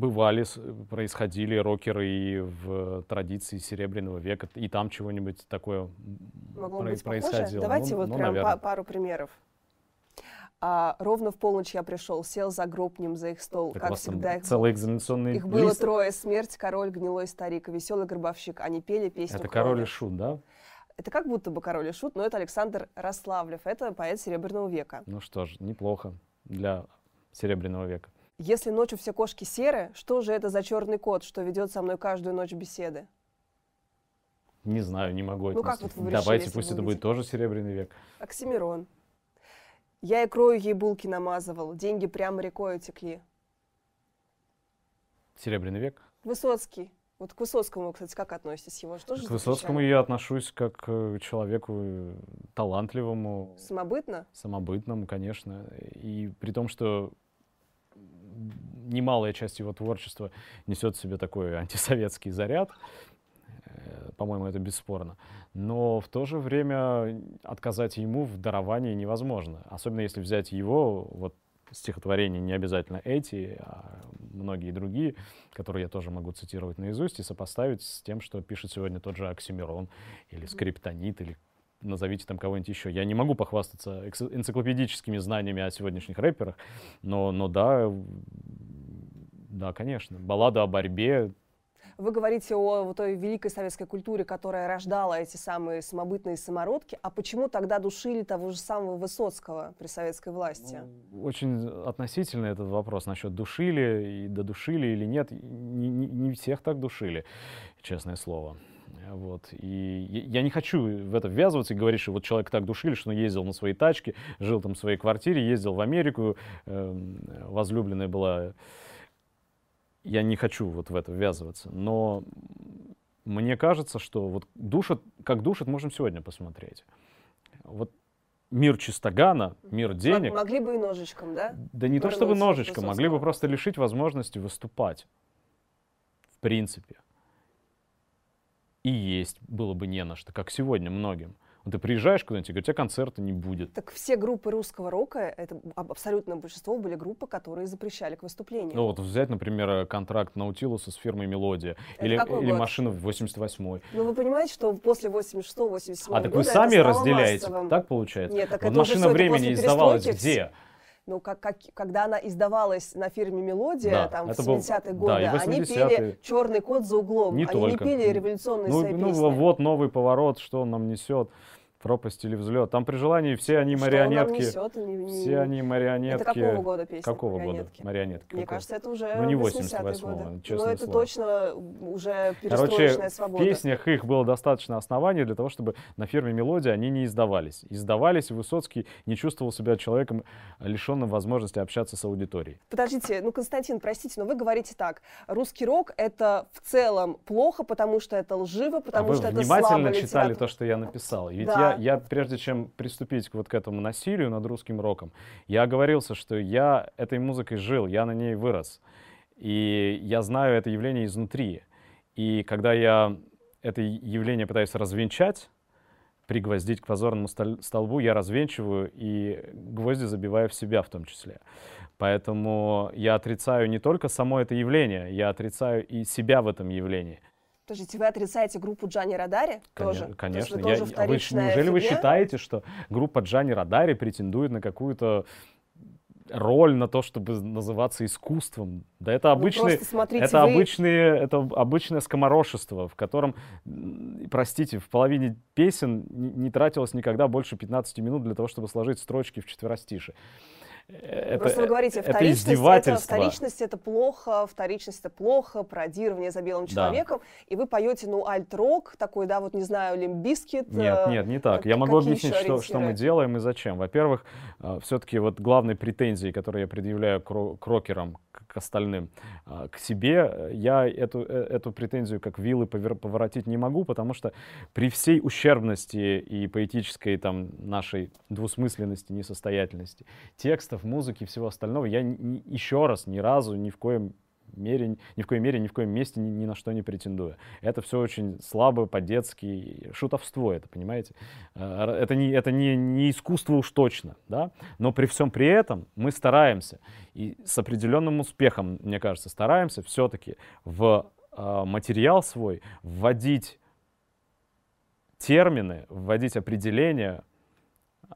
бывали, происходили рокеры и в традиции Серебряного века, и там чего-нибудь такое Могло про- быть происходило. Похоже? Давайте ну, вот ну, прям наверное. пару примеров. А, ровно в полночь я пришел, сел за гроб ним за их стол, так как всегда. Их, целый экзаменационный Их было лист. трое, смерть, король, гнилой старик и веселый гробовщик. Они пели песню Это король и шут, да? Это как будто бы король и шут, но это Александр Рославлев, это поэт Серебряного века. Ну что ж, неплохо для Серебряного века. Если ночью все кошки серы, что же это за черный кот, что ведет со мной каждую ночь беседы? Не знаю, не могу. Ну как вот вы Давайте, решили, пусть это будет тоже Серебряный век. Оксимирон. Я икрою ей булки намазывал, деньги прямо рекой текли. Серебряный век. Высоцкий. Вот к Высоцкому, кстати, как относитесь? Его же тоже К Высоцкому я отношусь как к человеку э, талантливому, Самобытно? самобытному, конечно. И при том, что немалая часть его творчества несет в себе такой антисоветский заряд, э, по-моему, это бесспорно. Но в то же время отказать ему в даровании невозможно. Особенно если взять его, вот стихотворения, не обязательно эти, а многие другие, которые я тоже могу цитировать наизусть, и сопоставить с тем, что пишет сегодня тот же Оксимирон, или Скриптонит, или назовите там кого-нибудь еще. Я не могу похвастаться энциклопедическими знаниями о сегодняшних рэперах, но, но да, да, конечно. Баллада о борьбе, Вы говорите о вот той великой советской культуре, которая рождала эти самые самобытные самородки. А почему тогда душили того же самого Высоцкого при советской власти? Ну, Очень относительно этот вопрос насчет душили и додушили или нет. Не, не- не всех так душили, честное слово. Вот. И я не хочу в это ввязываться и говорить, что вот человек так душили, что он ездил на своей тачке, жил там в своей квартире, ездил в Америку, эм, возлюбленная была. Я не хочу вот в это ввязываться. Но мне кажется, что вот душат, как душат, можем сегодня посмотреть. Вот мир чистогана, мир денег, Могли бы и ножичком, да? да не то чтобы ножичком, могли бы просто лишить возможности выступать. В принципе. И есть было бы не на что, как сегодня многим. Вот ты приезжаешь куда-нибудь, и говорят, у тебя концерта не будет. Так все группы русского рока, это аб- абсолютное большинство были группы, которые запрещали к выступлению. Ну вот взять, например, э, контракт Наутилуса с фирмой «Мелодия» Это или, или год? машина в 88-й. Но вы понимаете, что после 86-87 А так вы сами разделяете, массовым. так получается? Нет, так вот это уже машина это времени издавалась где? Ну, как, как, когда она издавалась на фирме «Мелодия», Да, там, в это был- 70-е да, годы, и они 80-е. пели «Черный кот за углом», Не они только. не пели революционные Ну, свои ну песни. вот новый поворот, что он нам несет, пропасть или взлет. Там при желании все они Что марионетки. несет, и не- не- Все они марионетки. Это какого года песня? Какого «Марионетки»? года? Марионетки. Мне какого? кажется, это уже Ну, не 80-е 88-го, годы. честное Но это слово. точно уже Короче, перестроечная в свобода. песнях их было достаточно оснований для того, чтобы на фирме «Мелодия» они не издавались. Издавались, и Высоцкий не чувствовал себя человеком, лишенным возможности общаться с аудиторией. Подождите, ну, Константин, простите, но вы говорите так. Русский рок — это в целом плохо, потому что это лживо, потому а вы что это внимательно слабая читали литература. то, что я написал. Ведь Да. я, я, прежде чем приступить вот к этому насилию над русским роком, я оговорился, что я этой музыкой жил, я на ней вырос. И я знаю это явление изнутри. И когда я это явление пытаюсь развенчать, пригвоздить к позорному стол- столбу, я развенчиваю и гвозди забиваю в себя в том числе. Поэтому я отрицаю не только само это явление, я отрицаю и себя в этом явлении. Подождите, вы отрицаете группу Джани Радари тоже? Коне- То Конечно. вы Я- тоже а вы, неужели вы фигня? считаете, что группа Джани Радари претендует на какую-то роль на то, чтобы называться искусством? Да это Ну, обычный, просто смотрите, это вы- обычные, это обычное скоморошество, в котором, простите, в половине песен не, тратилось никогда больше 15 минут для того, чтобы сложить строчки в четверостише. Это, Просто вы говорите, это вторичность это, издевательство. вторичность это плохо, вторичность это плохо, пародирование за белым Да. человеком, и вы поете, ну, альт-рок, такой, да, вот, не знаю, лимбискет. Нет, нет, не так. Я могу объяснить, что, что мы делаем. и зачем. Во-первых, все-таки вот главной претензией, которую я предъявляю к рокерам, к, остальным, а, к себе, я эту, э, эту претензию как вилы поворотить не могу, потому что при всей ущербности и поэтической там нашей двусмысленности, несостоятельности текстов, музыки и всего остального, я ни- еще раз ни разу ни в коем мере, ни в коей мере, ни в коем месте ни, ни на что не претендую. Это все очень слабо, по-детски, шутовство это, понимаете? Р- Это не, это не, не искусство уж точно, да? Но при всем при этом мы стараемся, и с определенным успехом, мне кажется, стараемся все-таки в э, материал свой вводить термины, вводить определения,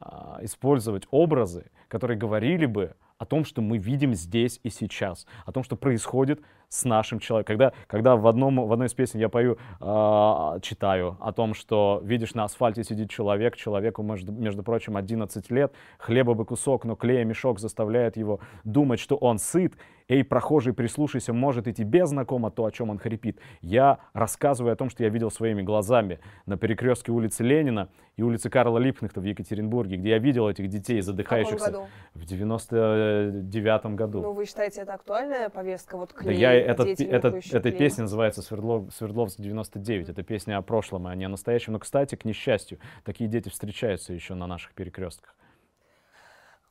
а, использовать образы, которые говорили бы о том, что мы видим здесь и сейчас, о том, что происходит с нашим человеком. Когда, когда в, одном, в одной из песен я пою, э, читаю о том, что видишь, на асфальте сидит человек, человеку, между, между прочим, 11 лет, хлеба бы кусок, но клея мешок заставляет его думать, что он сыт. Эй, прохожий, прислушайся, может и тебе знакомо то, о чем он хрипит. Я рассказываю о том, что я видел своими глазами на перекрестке улицы Ленина и улицы Карла Липкнехта в Екатеринбурге, где я видел этих детей, задыхающихся. В 99-м году. Ну, вы считаете, это актуальная повестка? Вот клей, да я этот, этот, эта песня называется Свердлов, Свердловск 99. Это песня о прошлом, а не о настоящем. Но, кстати, к несчастью, такие дети встречаются еще на наших перекрестках.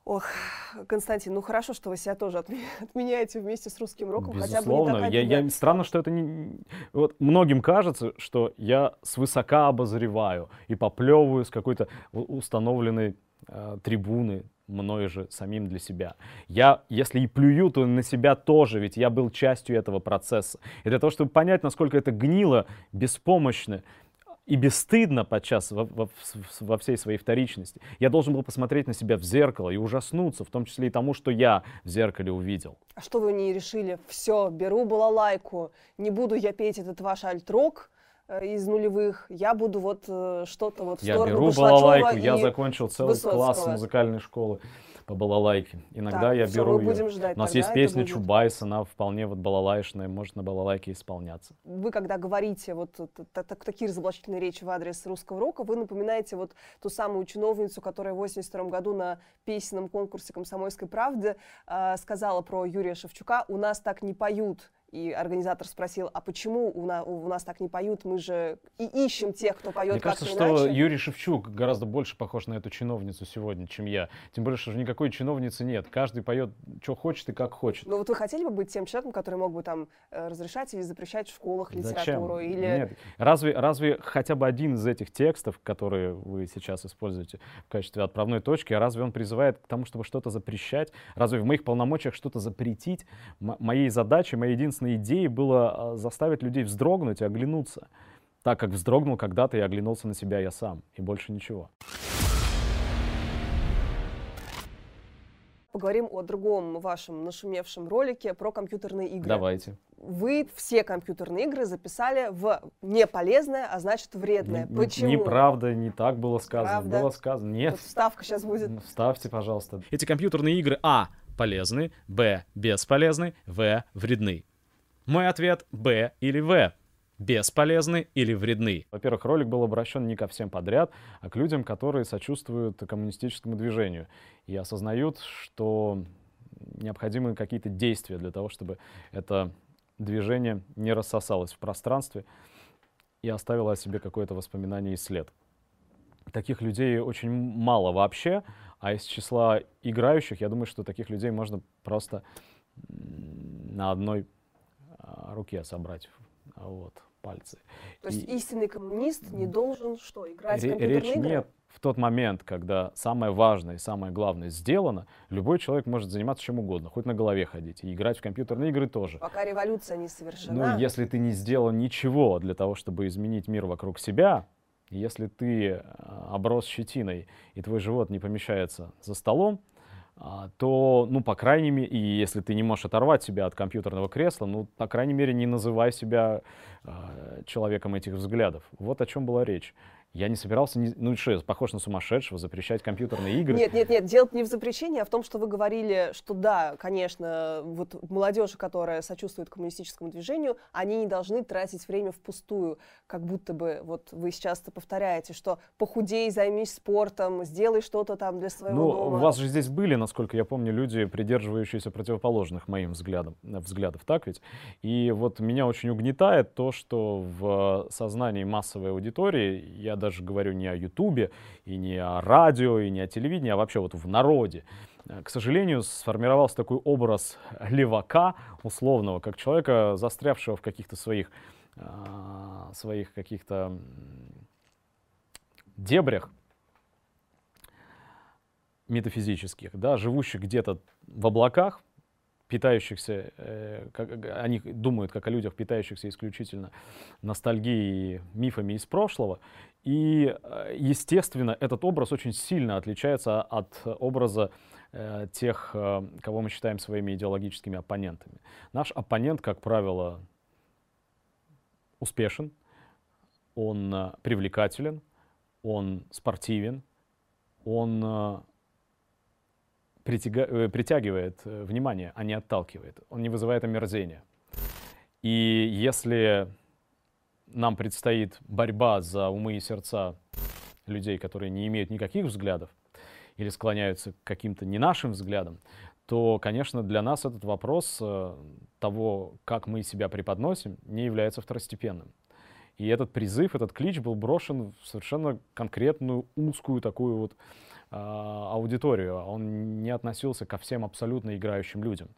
Ох, Константин, ну хорошо, что вы себя тоже (laughs) отменяете вместе с русским роком, Безусловно. хотя бы не я, я, Странно, что это не... Вот многим кажется, что я свысока обозреваю и поплевываю с какой-то установленной э, трибуны, мною же самим для себя. Я, если и плюю, то на себя тоже, ведь я был частью этого процесса. И для того, чтобы понять, насколько это гнило, беспомощно и бесстыдно подчас во, во, во всей своей вторичности, я должен был посмотреть на себя в зеркало и ужаснуться, в том числе и тому, что я в зеркале увидел. А что вы не решили? Все, беру балалайку, не буду я петь этот ваш альтрок, Э, из нулевых, я буду вот э, что-то вот в я сторону беру балалайку, я закончил целый Высоцкого. класс музыкальной школы по балалайке. Иногда так, я беру ее. Будем ждать, У нас есть песня. Чубайс, она вполне вот балалайшная, может на балалайке исполняться. Вы когда говорите вот такие разоблачительные речи в адрес русского рока, вы напоминаете вот ту самую чиновницу, которая в 82 году на песенном конкурсе «Комсомольской правды» э, сказала про Юрия Шевчука «У нас так не поют, и организатор спросил, а почему у, на, у нас так не поют, мы же и ищем тех, кто поет Мне кажется, иначе. что Юрий Шевчук гораздо больше похож на эту чиновницу сегодня, чем я. Тем более, что уже никакой чиновницы нет. Каждый поет, что хочет и как хочет. Ну вот вы хотели бы быть тем человеком, который мог бы там э, разрешать или запрещать в школах литературу? Зачем? Или... Нет. Разве, разве хотя бы один из этих текстов, которые вы сейчас используете в качестве отправной точки, разве он призывает к тому, чтобы что-то запрещать? Разве в моих полномочиях что-то запретить? М- моей задачей, моей единственной единственной идеей было а, заставить людей вздрогнуть и оглянуться, так как вздрогнул когда-то и оглянулся на себя я сам, и больше ничего. Поговорим о другом вашем нашумевшем ролике про компьютерные игры. Давайте. Вы все компьютерные игры записали в неполезное, а значит вредное. Не, Почему? Неправда, не так было сказано. Правда? Было сказано. Нет. Вот вставка сейчас будет. Вставьте, пожалуйста. Эти компьютерные игры А полезны, Б бесполезны, В вредны. Мой ответ — Б или В. Бесполезны или вредны. Во-первых, ролик был обращен не ко всем подряд, а к людям, которые сочувствуют коммунистическому движению и осознают, что необходимы какие-то действия для того, чтобы это движение не рассосалось в пространстве и оставило о себе какое-то воспоминание и след. Таких людей очень мало вообще, а из числа играющих, я думаю, что таких людей можно просто на одной руке собрать вот, пальцы. То есть и... истинный коммунист не должен что, играть в компьютерные Речь игры? нет. В тот момент, когда самое важное и самое главное сделано, любой человек может заниматься чем угодно, хоть на голове ходить, и играть в компьютерные игры тоже. Пока революция не совершена. Ну, если ты не сделал ничего для того, чтобы изменить мир вокруг себя, если ты э, оброс щетиной, и твой живот не помещается за столом, а, то, ну, по крайней мере, и если ты не можешь оторвать себя от компьютерного кресла, ну, по крайней мере, не называй себя э, человеком этих взглядов. Вот о чем была речь. Я не собирался, не, ну что, похож на сумасшедшего, запрещать компьютерные игры. Нет, нет, нет, дело не в запрещении, а в том, что вы говорили, что да, конечно, вот молодежь, которая сочувствует коммунистическому движению, они не должны тратить время впустую, как будто бы, вот вы сейчас повторяете, что похудей, займись спортом, сделай что-то там для своего ну, дома. у вас же здесь были, насколько я помню, люди, придерживающиеся противоположных моим взглядам, взглядов, так ведь? И вот меня очень угнетает то, что в сознании массовой аудитории я даже говорю не о Ютубе, и не о радио, и не о телевидении, а вообще вот в народе. Э, к сожалению, сформировался такой образ левака условного, как человека, застрявшего в каких-то своих, э, своих каких-то дебрях метафизических, да, живущих где-то в облаках, питающихся, э, как, они думают как о людях, питающихся исключительно ностальгией, мифами из прошлого. И, э, естественно, этот образ очень сильно отличается от образа э, тех, кого мы считаем своими идеологическими оппонентами. Наш оппонент, как правило, успешен, он привлекателен, он спортивен, он притяга, э, притягивает э, внимание, а не отталкивает. Он не вызывает омерзения. И если нам предстоит борьба за умы и сердца людей, которые не имеют никаких взглядов или склоняются к каким-то не нашим взглядам, то, конечно, для нас этот вопрос э, того, как мы себя преподносим, не является второстепенным. И этот призыв, этот клич был брошен в совершенно конкретную, узкую такую вот аудиторию. Он не относился ко всем абсолютно играющим людям.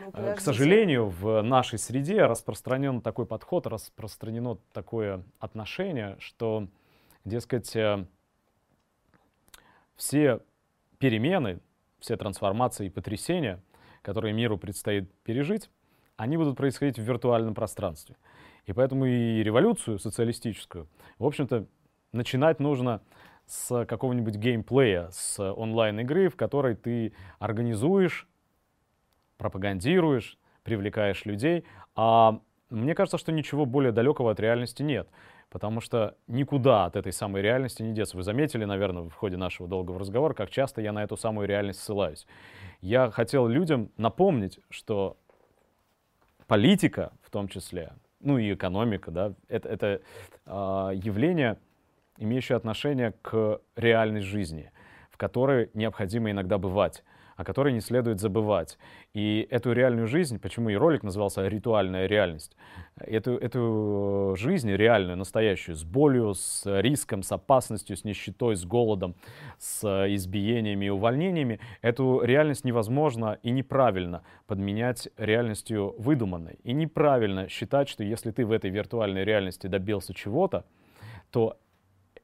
Ну, э, К сожалению, в нашей среде распространен такой подход, распространено такое отношение, что, дескать, э, все перемены, все трансформации и потрясения, которые миру предстоит пережить, они будут происходить в виртуальном пространстве. И поэтому и революцию социалистическую, в общем-то, начинать нужно с какого-нибудь геймплея, с онлайн-игры, в которой ты организуешь, пропагандируешь, привлекаешь людей. А мне кажется, что ничего более далекого от реальности нет потому что никуда от этой самой реальности не деться. Вы заметили, наверное, в ходе нашего долгого разговора, как часто я на эту самую реальность ссылаюсь. Я хотел людям напомнить, что политика, в том числе, ну и экономика, да, это, это э, явление, имеющее отношение к реальной жизни, в которой необходимо иногда бывать о которой не следует забывать. И эту реальную жизнь, почему и ролик назывался «Ритуальная реальность», эту, эту жизнь реальную, настоящую, с болью, с риском, с опасностью, с нищетой, с голодом, с избиениями и увольнениями, эту реальность невозможно и неправильно подменять реальностью выдуманной. И неправильно считать, что если ты в этой виртуальной реальности добился чего-то, то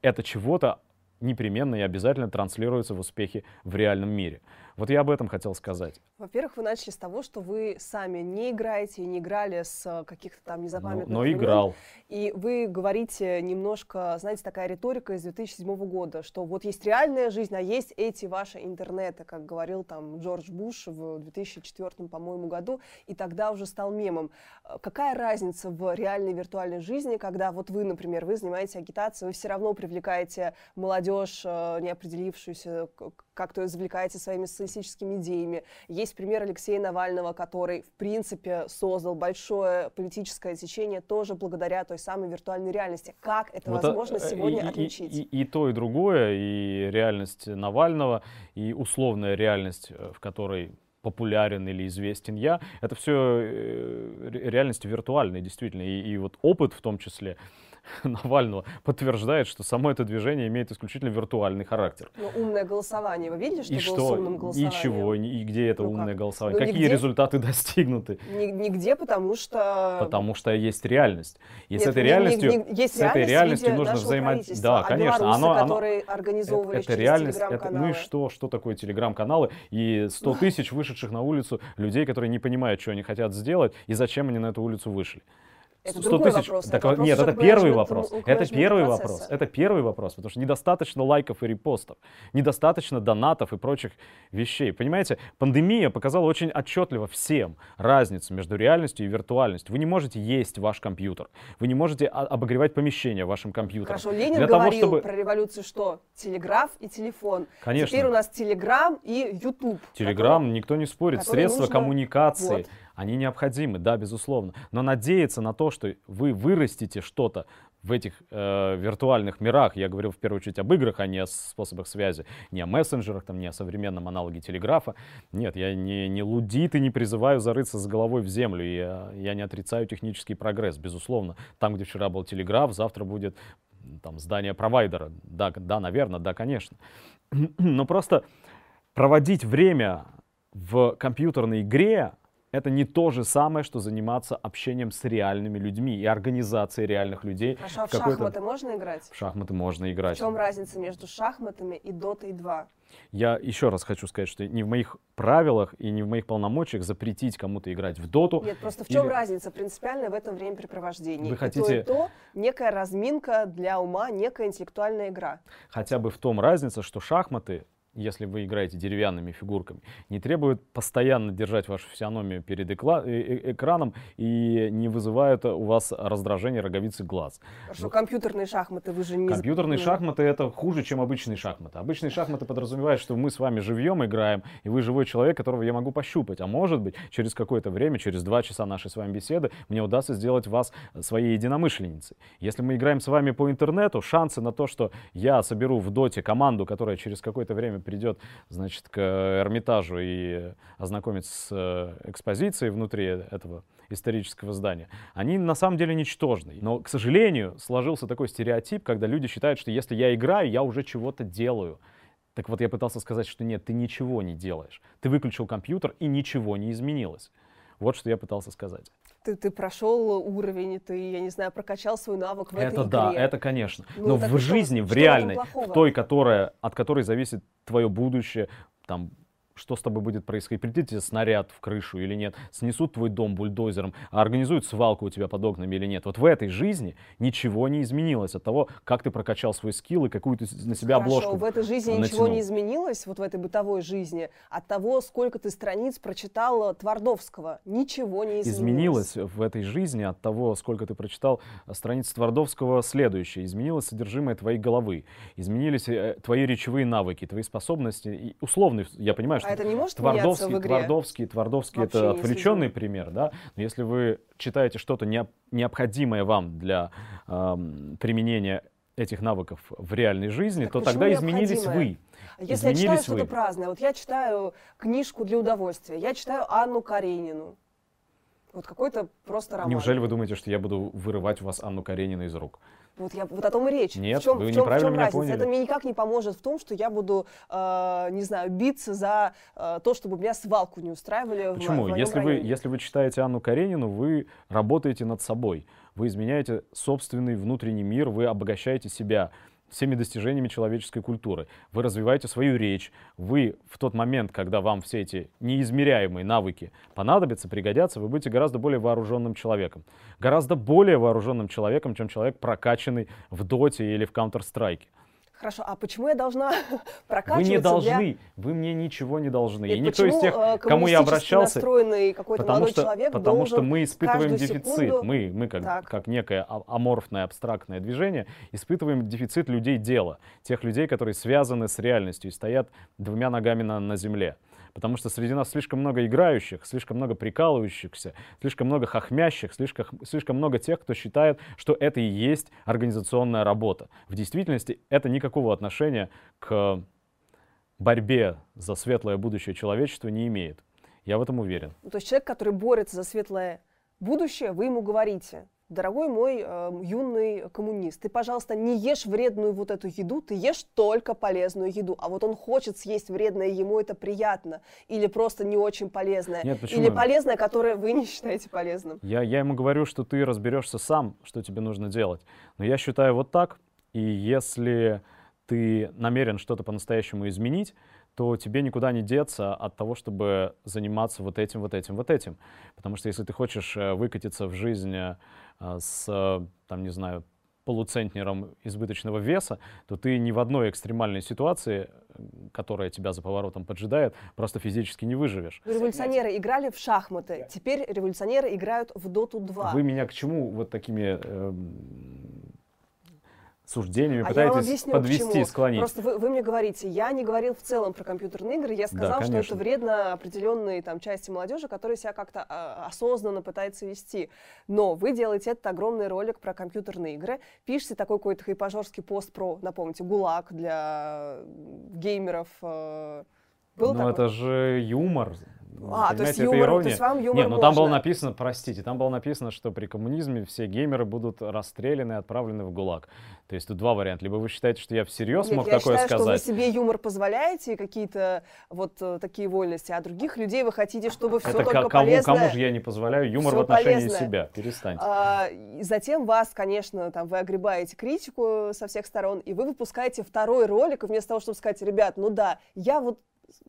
это чего-то непременно и обязательно транслируется в успехе в реальном мире. Вот я об этом хотел сказать. Во-первых, вы начали с того, что вы сами не играете и не играли с каких-то там незапамятных Но, но играл. И вы говорите немножко, знаете, такая риторика из 2007 года, что вот есть реальная жизнь, а есть эти ваши интернеты, как говорил там Джордж Буш в 2004, по-моему, году, и тогда уже стал мемом. Э, какая разница в реальной виртуальной жизни, когда вот вы, например, вы занимаетесь агитацией, вы все равно привлекаете молодежь, э, не определившуюся, как-то извлекаете своими социалистическими идеями. Есть пример Алексея Навального, который, в принципе, создал большое политическое течение тоже благодаря той самой виртуальной реальности. Как это вот возможно а, сегодня и, отличить? И, и, и то, и другое, и реальность Навального, и условная реальность, э, в которой популярен или известен я, это все э, реальности виртуальные, действительно, и, и вот опыт в том числе, (laughs) Навального подтверждает, что само это движение имеет исключительно виртуальный характер. Но умное голосование, вы видели, что и было что? с умным голосованием? Ничего, и где это ну умное как? голосование? Ну, Какие нигде? результаты (laughs) достигнуты? Нигде, потому что... Потому что есть реальность. И Нет, с этой реальностью, не, есть с этой реальностью нужно взаимодействовать. Да, а конечно. Оно, которые организовывали это, это реальность. Это, ну и что? Что такое телеграм-каналы? И 100 (laughs) тысяч вышедших на улицу людей, которые не понимают, что они хотят сделать и зачем они на эту улицу вышли. Это 100 тысяч. Вопрос. Так, это нет, это первый вопрос. Это первый процесса. вопрос. Это первый вопрос, потому что недостаточно лайков и репостов, недостаточно донатов и прочих вещей. Понимаете, пандемия показала очень отчетливо всем разницу между реальностью и виртуальностью. Вы не можете есть ваш компьютер, вы не можете обогревать помещение вашим компьютером. Хорошо, Ленин Для говорил того, чтобы... про революцию что? Телеграф и телефон. Конечно. Теперь у нас телеграм и YouTube. Телеграм, который... никто не спорит, средства нужно... коммуникации. Вот они необходимы, да, безусловно. Но надеяться на то, что вы вырастите что-то в этих э, виртуальных мирах, я говорю в первую очередь об играх, а не о способах связи, не о мессенджерах, там, не о современном аналоге телеграфа. Нет, я не, не лудит и не призываю зарыться с головой в землю. Я, я не отрицаю технический прогресс, безусловно. Там, где вчера был телеграф, завтра будет там, здание провайдера. Да, да, наверное, да, конечно. (clears throat) Но просто проводить время в компьютерной игре это не то же самое, что заниматься общением с реальными людьми и организацией реальных людей. Хорошо, а в шахматы можно играть? В шахматы можно играть. В чем разница между шахматами и Дотой 2? Я еще раз хочу сказать, что не в моих правилах и не в моих полномочиях запретить кому-то играть в доту. Нет, просто в чем или... разница принципиальная в этом времяпрепровождении? Вы хотите... И то, и то некая разминка для ума, некая интеллектуальная игра. Хотя бы в том разница, что шахматы если вы играете деревянными фигурками, не требуют постоянно держать вашу физиономию перед экла- э, э- экраном и не вызывают у вас раздражение роговицы глаз. Что компьютерные шахматы вы же не... Компьютерные шахматы это хуже, чем обычные шахматы. Обычные шахматы подразумевают, что мы с вами живьем играем, и вы живой человек, которого я могу пощупать. А может быть, через какое-то время, через два часа нашей с вами беседы, мне удастся сделать вас своей единомышленницей. Если мы играем с вами по интернету, шансы на то, что я соберу в доте команду, которая через какое-то время придет, значит, к Эрмитажу и ознакомится с э, экспозицией внутри этого исторического здания, они на самом деле ничтожны. Но, к сожалению, сложился такой стереотип, когда люди считают, что если я играю, я уже чего-то делаю. Так вот, я пытался сказать, что нет, ты ничего не делаешь. Ты выключил компьютер, и ничего не изменилось. Вот что я пытался сказать. Ты, ты прошел уровень, ты, я не знаю, прокачал свой навык в это этой да, игре. это конечно. Ну, Но в жизни, в что в реальной, в той, которая, от которой зависит твое будущее, там, что с тобой будет происходить, придет тебе снаряд в крышу или нет, снесут твой дом бульдозером, а организуют свалку у тебя под окнами или нет. Вот в этой жизни ничего не изменилось от того, как ты прокачал свой скилл и какую ты на себя Хорошо, обложку в этой жизни ничего натянул. не изменилось, вот в этой бытовой жизни, от того, сколько ты страниц прочитал Твардовского. Ничего не изменилось. изменилось в этой жизни от того, сколько ты прочитал страниц Твардовского, следующее. Изменилось содержимое твоей головы, изменились э, твои речевые навыки, твои способности. И условно, я понимаю, что А это не может Твардовский, в игре? Твардовский, Твардовский Вообще это отвлеченный пример, да. Но если вы читаете что-то необ- необходимое вам для эм, применения этих навыков в реальной жизни, Так то тогда изменились вы. Если я читаю изменились что-то праздное, вот я читаю книжку для удовольствия, я читаю Анну Каренину. Вот какой-то просто роман. Неужели вы думаете, что я буду вырывать у вас Анну Каренину из рук? Вот, я, вот о том и речь. Нет, в чем, вы в чем, в неправильно чем меня разница? поняли. Это мне никак не поможет в том, что я буду, э, не знаю, биться за э, то, чтобы меня свалку не устраивали в мо- в Почему? моем Если вы, если вы читаете Анну Каренину, вы работаете над собой. Вы изменяете собственный внутренний мир, вы обогащаете себя всеми достижениями человеческой культуры. Вы развиваете свою речь. Вы в тот момент, когда вам все эти неизмеряемые навыки понадобятся, пригодятся, вы будете гораздо более вооруженным человеком. Гораздо более вооруженным человеком, чем человек, прокачанный в доте или в Counter-Strike. Хорошо, а почему я должна (laughs) Вы прокачиваться не для- должны, вы мне ничего не должны. Нет, И никто из тех, э, кому я обращался, Потому что, человек потому что мы испытываем дефицит. секунду- Мы, мы как, Так. как некое а- аморфное абстрактное движение испытываем дефицит людей дела. Тех людей, которые связаны с реальностью и стоят двумя ногами на, на земле. Потому что среди нас слишком много играющих, слишком много прикалывающихся, слишком много хохмящих, слишком, слишком много тех, кто считает, что это и есть организационная работа. В действительности это никакого отношения к борьбе за светлое будущее человечества не имеет. Я в этом уверен. То есть человек, который борется за светлое будущее, вы ему говорите, дорогой мой э, юный коммунист, ты, пожалуйста, не ешь вредную вот эту еду, ты ешь только полезную еду. А вот он хочет съесть вредное, ему это приятно. Или просто не очень полезное. Нет, почему? Или полезное, которое вы не считаете полезным. Я, я ему говорю, что ты разберешься сам, что тебе нужно делать. Но я считаю вот так, и если ты намерен что-то по-настоящему изменить, то тебе никуда не деться от того, чтобы заниматься вот этим, вот этим, вот этим. Потому что если ты хочешь э, выкатиться в жизнь э, с, э, там, не знаю, полуцентнером избыточного веса, то ты ни в одной экстремальной ситуации, э, которая тебя за поворотом поджидает, просто физически не выживешь. Революционеры играли в шахматы, теперь революционеры играют в Доту 2. Вы меня к чему вот такими эм, суждениями А пытаетесь объясню, подвести, почему. склонить? Просто вы, вы мне говорите, я не говорил в целом про компьютерные игры, я сказал, что это вредно определенной там, части молодежи, которая себя как-то а, осознанно пытается вести. Но вы делаете этот огромный ролик про компьютерные игры, пишете такой какой-то хайпажорский пост про, напомните, ГУЛАГ для геймеров. э, Было ну такое? это же юмор. А, то есть это юмор, то ирония. есть вам юмор Нет, ну там было написано, простите, там было написано, что при коммунизме все геймеры будут расстреляны и отправлены в ГУЛАГ. То есть тут два варианта. Либо вы считаете, что я всерьез Нет, мог я такое считаю, сказать. что вы себе юмор позволяете, какие-то вот э, такие вольности, а других людей вы хотите, чтобы все это только ко- кому, полезное. кому же я не позволяю юмор в отношении полезное. себя? Перестаньте. А, затем вас, конечно, там вы огребаете критику со всех сторон, и вы выпускаете второй ролик, и вместо того, чтобы сказать, ребят, ну да, я вот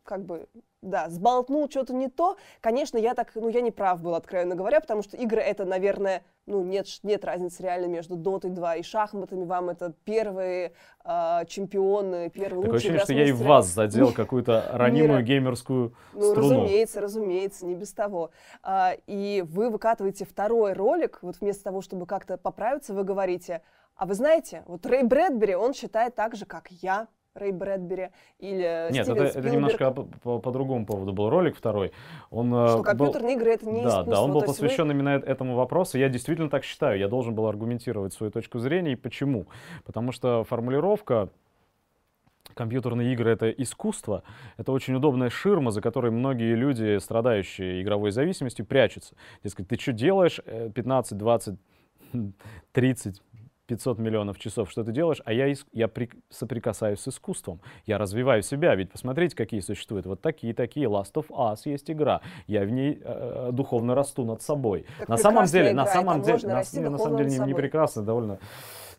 как бы, да, сболтнул что-то не то. Конечно, я так, ну, я не прав был, откровенно говоря, потому что игры это, наверное, ну, нет, нет разницы реально между Дотой 2 и шахматами. Вам это первые э, чемпионы, первые Такое ощущение, что я и вас задел какую-то (laughs) ранимую геймерскую ну, струну. разумеется, разумеется, не без того. А, и вы выкатываете второй ролик, вот вместо того, чтобы как-то поправиться, вы говорите, а вы знаете, вот Рэй Брэдбери, он считает так же, как я, Рэй Брэдбери или Нет, Стивен это, это немножко по, по, по другому поводу был ролик второй. Он, э, что компьютерные был, игры это не да, искусство. Да, он был То посвящен вы... именно этому вопросу. Я действительно так считаю. Я должен был аргументировать свою точку зрения. И почему? Потому что формулировка компьютерные игры это искусство, это очень удобная ширма, за которой многие люди, страдающие игровой зависимостью, прячутся. Дескать, ты что делаешь 15, 20, 30, 500 миллионов часов, что ты делаешь, а я, я при, соприкасаюсь с искусством, я развиваю себя, ведь посмотрите, какие существуют, вот такие-такие, Last of Us есть игра, я в ней э, духовно расту над собой. Так на самом деле, игра, на самом деле, на, на самом деле не, не прекрасно, довольно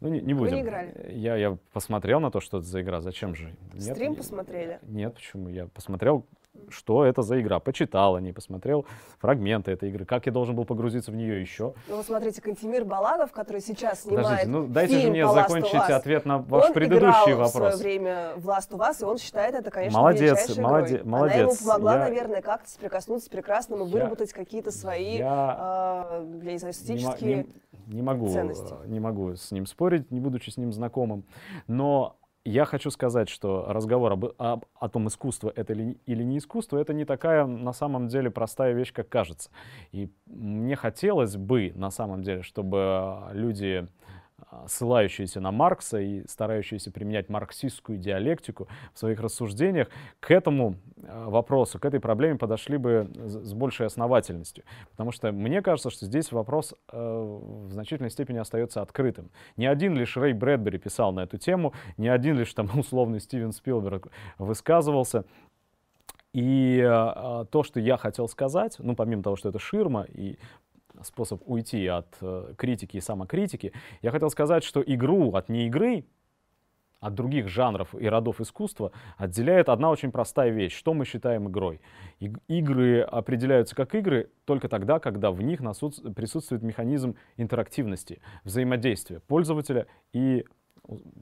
ну, не, не будем. Вы не играли? Я, я посмотрел на то, что это за игра. Зачем же? Нет, Стрим посмотрели? Нет, почему? Я посмотрел что это за игра. Почитал о ней, посмотрел фрагменты этой игры, как я должен был погрузиться в нее еще. Ну, вот смотрите, Кантемир Балагов, который сейчас снимает Подождите, ну дайте фильм же мне закончить ответ на ваш он предыдущий играл вопрос. в свое время в Last of Us, и он считает это, конечно, молодец, молодец, игрой. молодец. Она ему помогла, я... наверное, как-то соприкоснуться с прекрасным и выработать я... какие-то свои, я... э, я не знаю, эстетические не, не, не могу, ценности. Не могу с ним спорить, не будучи с ним знакомым. Но я хочу сказать, что разговор об, об, о том, искусство это или, или не искусство, это не такая на самом деле простая вещь, как кажется. И мне хотелось бы на самом деле, чтобы люди ссылающиеся на Маркса и старающиеся применять марксистскую диалектику в своих рассуждениях, к этому а, вопросу, к этой проблеме подошли бы с большей основательностью. Потому что мне кажется, что здесь вопрос э, в значительной степени остается открытым. Не один лишь Рэй Брэдбери писал на эту тему, не один лишь там (laughs) условный Стивен Спилберг высказывался. И э, то, что я хотел сказать, ну, помимо того, что это ширма, и способ уйти от э, критики и самокритики, я хотел сказать, что игру от не игры, от других жанров и родов искусства отделяет одна очень простая вещь. Что мы считаем игрой? И, игры определяются как игры только тогда, когда в них присутствует механизм интерактивности, взаимодействия пользователя и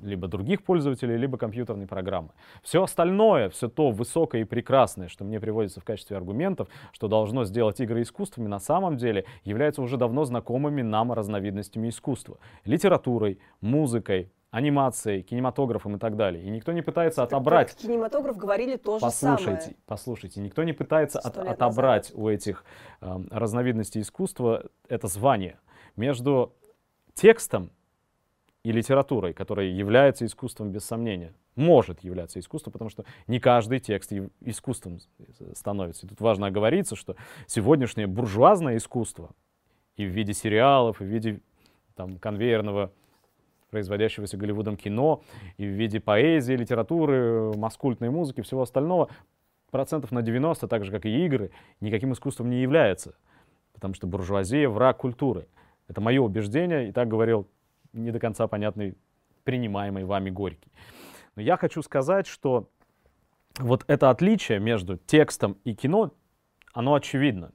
либо других пользователей, либо компьютерной программы. Все остальное, все то высокое и прекрасное, что мне приводится в качестве аргументов, что должно сделать игры искусствами, на самом деле является уже давно знакомыми нам разновидностями искусства. Литературой, музыкой, анимацией, кинематографом и так далее. И никто не пытается так отобрать... Кинематограф говорили то послушайте, же самое. Послушайте, никто не пытается от, отобрать назад. у этих э, разновидностей искусства это звание. Между текстом и литературой, которая является искусством без сомнения. Может являться искусством, потому что не каждый текст искусством становится. И тут важно оговориться, что сегодняшнее буржуазное искусство и в виде сериалов, и в виде там, конвейерного производящегося Голливудом кино, и в виде поэзии, литературы, маскультной музыки, всего остального, процентов на 90, так же как и игры, никаким искусством не является. Потому что буржуазия — враг культуры. Это мое убеждение, и так говорил не до конца понятный, принимаемый вами Горький. Но я хочу сказать, что вот это отличие между текстом и кино, оно очевидно.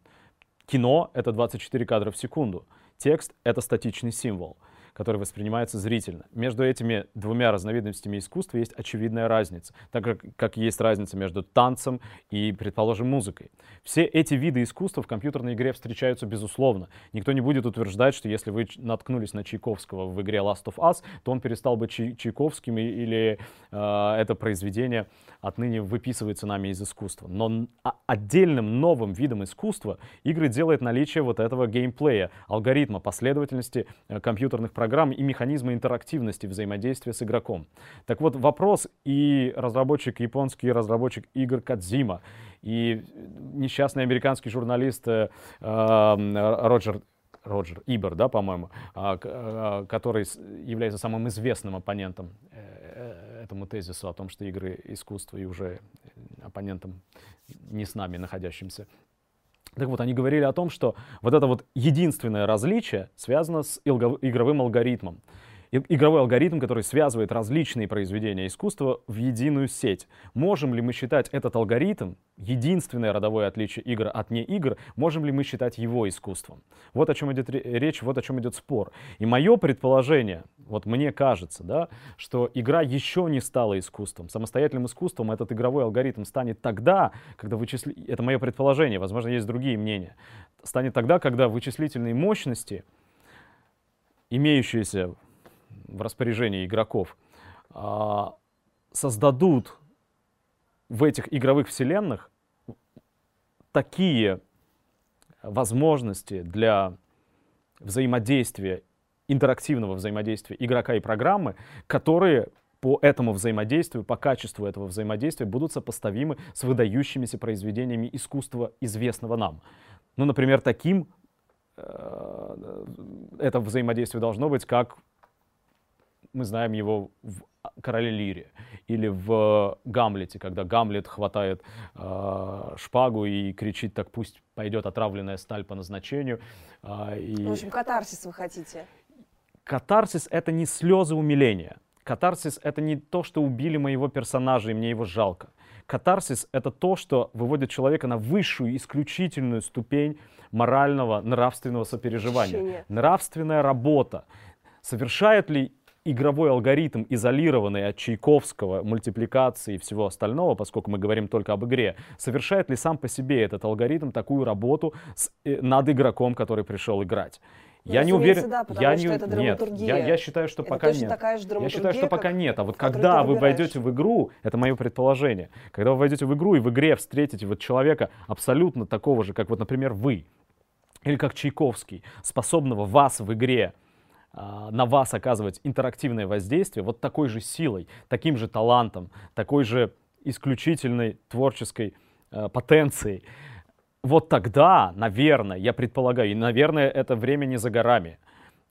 Кино — это 24 кадра в секунду, текст — это статичный символ — который воспринимается зрительно. Между этими двумя разновидностями искусства есть очевидная разница, так как, как есть разница между танцем и, предположим, музыкой. Все эти виды искусства в компьютерной игре встречаются безусловно. Никто не будет утверждать, что если вы наткнулись на Чайковского в игре Last of Us, то он перестал быть Чай Чайковским или э, это произведение отныне выписывается нами из искусства. Но отдельным новым видом искусства игры делает наличие вот этого геймплея, алгоритма, последовательности э, компьютерных программ программ и механизмы интерактивности взаимодействия с игроком. Так вот, вопрос и разработчик японский, разработчик игр Кадзима, и несчастный американский журналист э, э, Роджер Роджер Ибер, да, по-моему, а, а, который является самым известным оппонентом э, этому тезису о том, что игры искусство и уже оппонентом не с нами находящимся так вот, они говорили о том, что вот это вот единственное различие связано с игровым алгоритмом. Игровой алгоритм, который связывает различные произведения искусства в единую сеть. Можем ли мы считать этот алгоритм, единственное родовое отличие игр от не игр, можем ли мы считать его искусством? Вот о чем идет речь, вот о чем идет спор. И мое предположение, вот мне кажется, да, что игра еще не стала искусством. Самостоятельным искусством этот игровой алгоритм станет тогда, когда вычисли... Это мое предположение, возможно, есть другие мнения. Станет тогда, когда вычислительные мощности, имеющиеся в распоряжении игроков, а, создадут в этих игровых вселенных такие возможности для взаимодействия, интерактивного взаимодействия игрока и программы, которые по этому взаимодействию, по качеству этого взаимодействия будут сопоставимы с выдающимися произведениями искусства, известного нам. Ну, например, таким э, это взаимодействие должно быть, как мы знаем его в «Короле Лире» или в «Гамлете», когда Гамлет хватает э, шпагу и кричит «так пусть пойдет отравленная сталь по назначению». Э, и... В общем, катарсис вы хотите? Катарсис — это не слезы умиления. Катарсис — это не то, что убили моего персонажа, и мне его жалко. Катарсис — это то, что выводит человека на высшую, исключительную ступень морального, нравственного сопереживания. Ощущение. Нравственная работа. Совершает ли игровой алгоритм, изолированный от Чайковского, мультипликации и всего остального, поскольку мы говорим только об игре, совершает ли сам по себе этот алгоритм такую работу с, э, над игроком, который пришел играть? Ну, я не уверен. Да, я не, это нет, я, я считаю, что это пока нет. Я считаю, что пока нет. А вот когда вы войдете в игру, это мое предположение, когда вы войдете в игру и в игре встретите вот человека абсолютно такого же, как вот, например, вы, или как Чайковский, способного вас в игре на вас оказывать интерактивное воздействие вот такой же силой, таким же талантом, такой же исключительной творческой э, потенцией, вот тогда, наверное, я предполагаю, и, наверное, это время не за горами,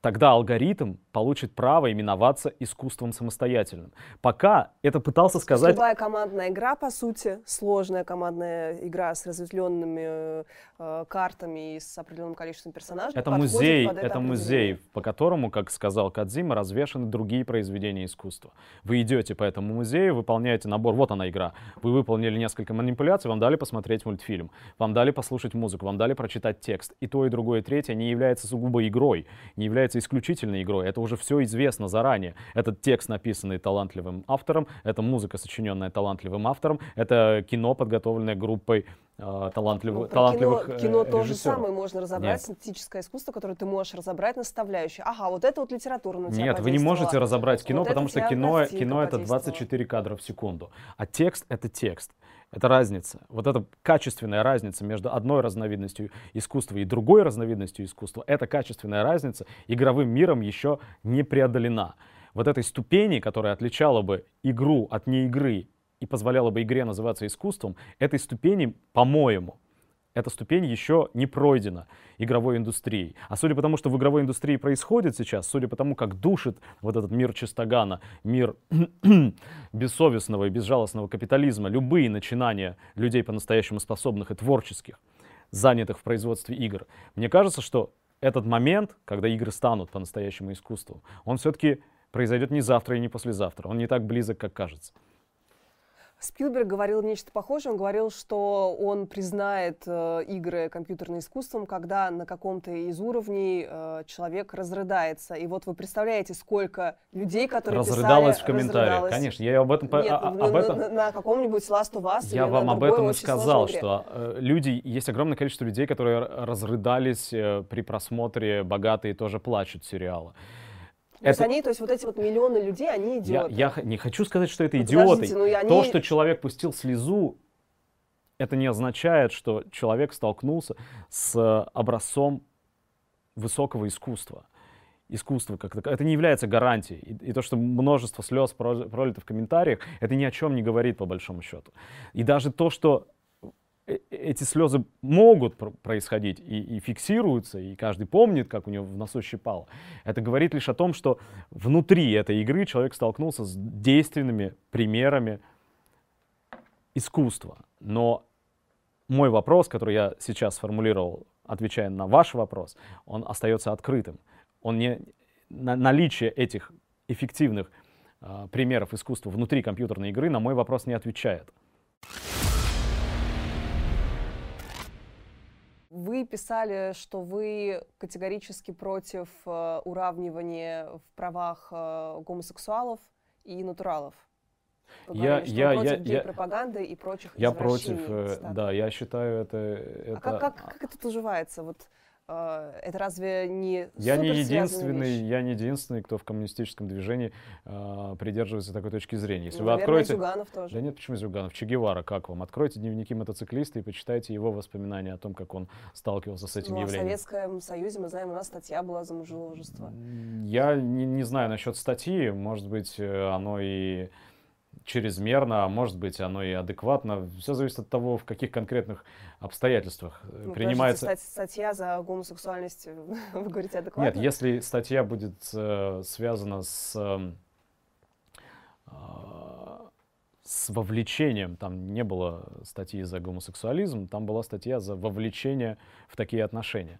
тогда алгоритм получит право именоваться искусством самостоятельным. Пока это пытался сказать... Любая командная игра, по сути, сложная командная игра с разветвленными э, картами и с определенным количеством персонажей. Это музей, это, это музей, по которому, как сказал Кадзима, развешаны другие произведения искусства. Вы идете по этому музею, выполняете набор, вот она игра. Вы выполнили несколько манипуляций, вам дали посмотреть мультфильм, вам дали послушать музыку, вам дали прочитать текст. И то, и другое, и третье не является сугубо игрой, не является исключительной игрой. Это уже все известно заранее. Этот текст, написанный талантливым автором, это музыка, сочиненная талантливым автором, это кино, подготовленное группой э, талантливых, ну, талантливых кино, кино то же самое можно разобрать, Нет. синтетическое искусство, которое ты можешь разобрать наставляющие. Ага, вот это вот литература на тебя Нет, вы не можете разобрать кино, вот потому что кино, кино это 24 кадра в секунду, а текст это текст. Это разница. Вот эта качественная разница между одной разновидностью искусства и другой разновидностью искусства, эта качественная разница игровым миром еще не преодолена. Вот этой ступени, которая отличала бы игру от неигры и позволяла бы игре называться искусством, этой ступени, по-моему, эта ступень еще не пройдена игровой индустрией. А судя по тому, что в игровой индустрии происходит сейчас, судя по тому, как душит вот этот мир чистогана, мир (clears throat) бессовестного и безжалостного капитализма, любые начинания людей по-настоящему способных и творческих, занятых в производстве игр, мне кажется, что этот момент, когда игры станут по-настоящему искусством, он все-таки произойдет не завтра и не послезавтра. Он не так близок, как кажется. Спилберг говорил нечто похожее. Он говорил, что он признает э, игры компьютерным искусством, когда на каком-то из уровней э, человек разрыдается. И вот вы представляете, сколько людей, которые разрыдалось писали, в комментариях. Разрыдалось. Конечно, я об этом... Нет, а, об этом... на, на каком-нибудь Last of Us Я вам об этом и сказал, что э, люди, есть огромное количество людей, которые разрыдались э, при просмотре «Богатые тоже плачут» сериала. То это... есть они, то есть вот эти вот миллионы людей, они идиоты. Я, я не хочу сказать, что это ну, идиоты. Ну, они... То, что человек пустил слезу, это не означает, что человек столкнулся с образцом высокого искусства. Искусство как то это не является гарантией. И, и то, что множество слез пролито в комментариях, это ни о чем не говорит по большому счету. И даже то, что Э, эти слезы могут происходить и, и фиксируются, и каждый помнит, как у него в носу щипало. Это говорит лишь о том, что внутри этой игры человек столкнулся с действенными примерами искусства. Но мой вопрос, который я сейчас сформулировал, отвечая на ваш вопрос, он остается открытым. Он не, на, наличие этих эффективных э, примеров искусства внутри компьютерной игры на мой вопрос не отвечает. Вы писали, что вы категорически против э, уравнивания в правах э, гомосексуалов и натуралов. Вы я, говорили, я, против я, гей-пропаганды и прочих Я против, э, да, я считаю это... это... А как, как, как это уживается? Вот а, это разве не я не единственный, вещь? я не единственный, кто в коммунистическом движении э, придерживается такой точки зрения. Если ну, вы наверное, откроете, Зюганов тоже. Да нет, почему Зюганов? Че Гевара, как вам? Откройте дневники мотоциклиста и почитайте его воспоминания о том, как он сталкивался с этим ну, явлением. в Советском Союзе мы знаем, у нас статья была за мужеложество. Я не, не знаю насчет статьи, может быть, э, оно и чрезмерно, а может быть оно и адекватно. Все зависит от того, в каких конкретных обстоятельствах э, ну, принимается. Подождите, статья за гомосексуальность, (laughs) вы говорите адекватно? Нет, если статья будет э, связана с, э, с вовлечением, там не было статьи за гомосексуализм, там была статья за вовлечение в такие отношения,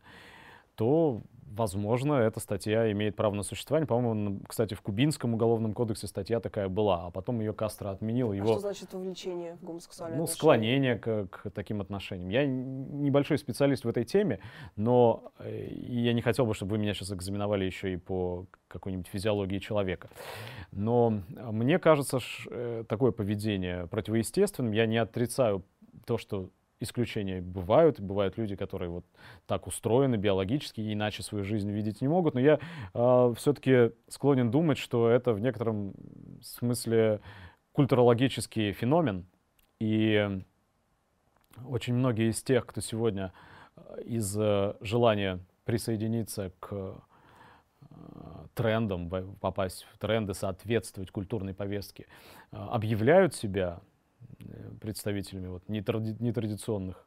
то возможно, эта статья имеет право на существование. По-моему, кстати, в Кубинском уголовном кодексе статья такая была, а потом ее Кастро отменил. Его, а что значит вовлечение в гомосексуальные Ну, отношения? склонение к, к таким отношениям. Я небольшой специалист в этой теме, но э, я не хотел бы, чтобы вы меня сейчас экзаменовали еще и по какой-нибудь физиологии человека. Но мне кажется, э, такое поведение противоестественным. Я не отрицаю то, что исключения бывают, бывают люди, которые вот так устроены биологически и иначе свою жизнь видеть не могут, но я э, а, все-таки склонен думать, что это в некотором смысле культурологический феномен, и очень многие из тех, кто сегодня а, из э, желания присоединиться к э, трендам, попасть в тренды, соответствовать культурной повестке, объявляют себя представителями вот, нетради, нетрадиционных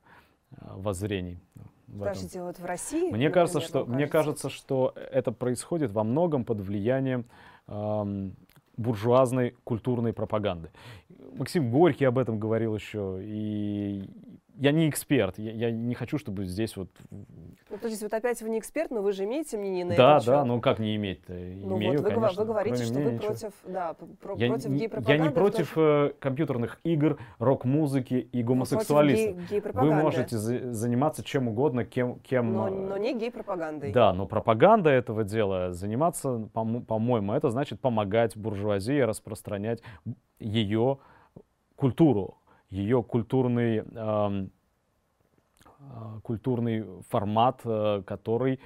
а, воззрений. Подождите, вот в России? Мне например, кажется, что мне кажется, что это происходит во многом под влиянием эм, буржуазной культурной пропаганды. Максим Горький об этом говорил еще, и я не эксперт, я, я не хочу, чтобы здесь вот... Ну, то есть вот опять вы не эксперт, но вы же имеете мнение на да, это Да, да, ну как не иметь-то? Ну Имею, вот вы, конечно, вы говорите, что вы против, да, про, я, против гей-пропаганды. Я не против э, компьютерных игр, рок-музыки и гомосексуалистов. Гей, вы можете за, заниматься чем угодно, кем... кем но, но не гей-пропагандой. Да, но пропаганда этого дела, заниматься, по-моему, это значит помогать буржуазии распространять ее культуру, ее культурный, э, культурный формат, э, который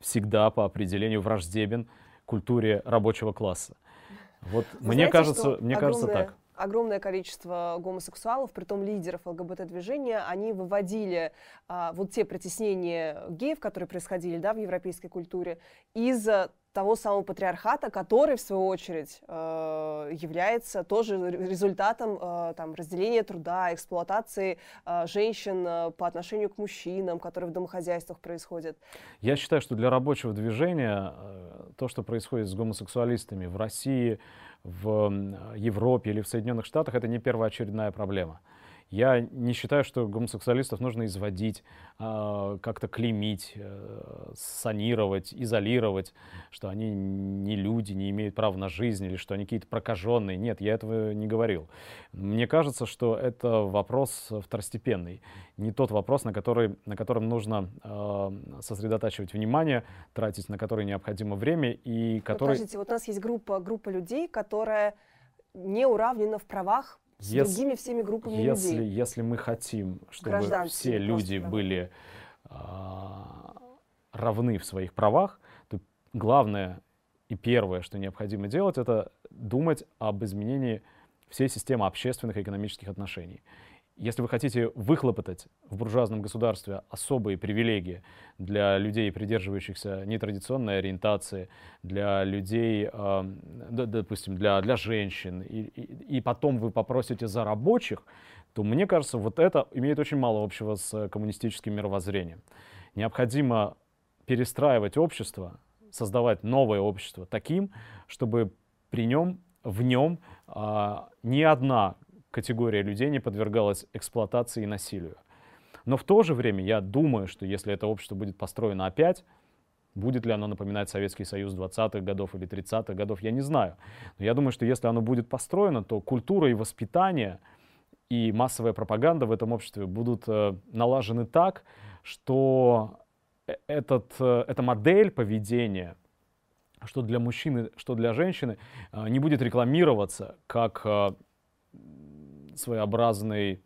всегда по определению враждебен культуре рабочего класса. Вот Вы мне знаете, кажется, мне огромное, кажется так. Огромное количество гомосексуалов, притом лидеров ЛГБТ-движения, они выводили а, вот те притеснения геев, которые происходили да, в европейской культуре, из того самого патриархата, который, в свою очередь, э, является тоже результатом э, там, разделения труда, эксплуатации э, женщин по отношению к мужчинам, которые в домохозяйствах происходят. Я считаю, что для рабочего движения то, что происходит с гомосексуалистами в России, в Европе или в Соединенных Штатах, это не первоочередная проблема. Я не считаю, что гомосексуалистов нужно изводить, а, как-то клеймить, э, санировать, изолировать, что они не люди, не имеют права на жизнь или что они какие-то прокаженные. Нет, я этого не говорил. Мне кажется, что это вопрос второстепенный. Не тот вопрос, на, который, на котором нужно а, сосредотачивать внимание, тратить на который необходимо время и который... Подождите, вот у нас есть группа, группа людей, которая не уравнена в правах с если, другими всеми группами если, людей. Если мы хотим, чтобы все люди были э, равны в своих правах, то главное и первое, что необходимо делать, это думать об изменении всей системы общественных и экономических отношений. Если вы хотите выхлопотать в буржуазном государстве особые привилегии для людей, придерживающихся нетрадиционной ориентации, для людей, э, допустим, для, для женщин, и, и, и потом вы попросите за рабочих, то мне кажется, вот это имеет очень мало общего с коммунистическим мировоззрением. Необходимо перестраивать общество, создавать новое общество таким, чтобы при нем, в нем а, ни одна категория людей не подвергалась эксплуатации и насилию. Но в то же время я думаю, что если это общество будет построено опять, Будет ли оно напоминать Советский Союз 20-х годов или 30-х годов, я не знаю. Но я думаю, что если оно будет построено, то культура и воспитание и массовая пропаганда в этом обществе будут э, налажены так, что э, этот, э, эта модель поведения, что для мужчины, что для женщины, не будет рекламироваться как своеобразный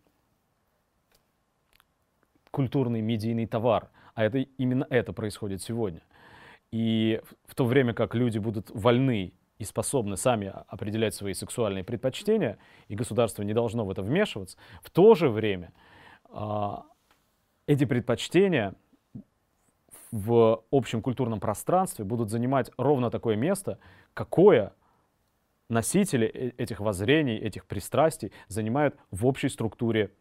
культурный медийный товар. А это именно это происходит сегодня. И в то время как люди будут вольны и способны сами определять свои сексуальные предпочтения, и государство не должно в это вмешиваться, в то же время а, эти предпочтения в общем культурном пространстве будут занимать ровно такое место, какое носители э, этих воззрений, этих пристрастий занимают в общей структуре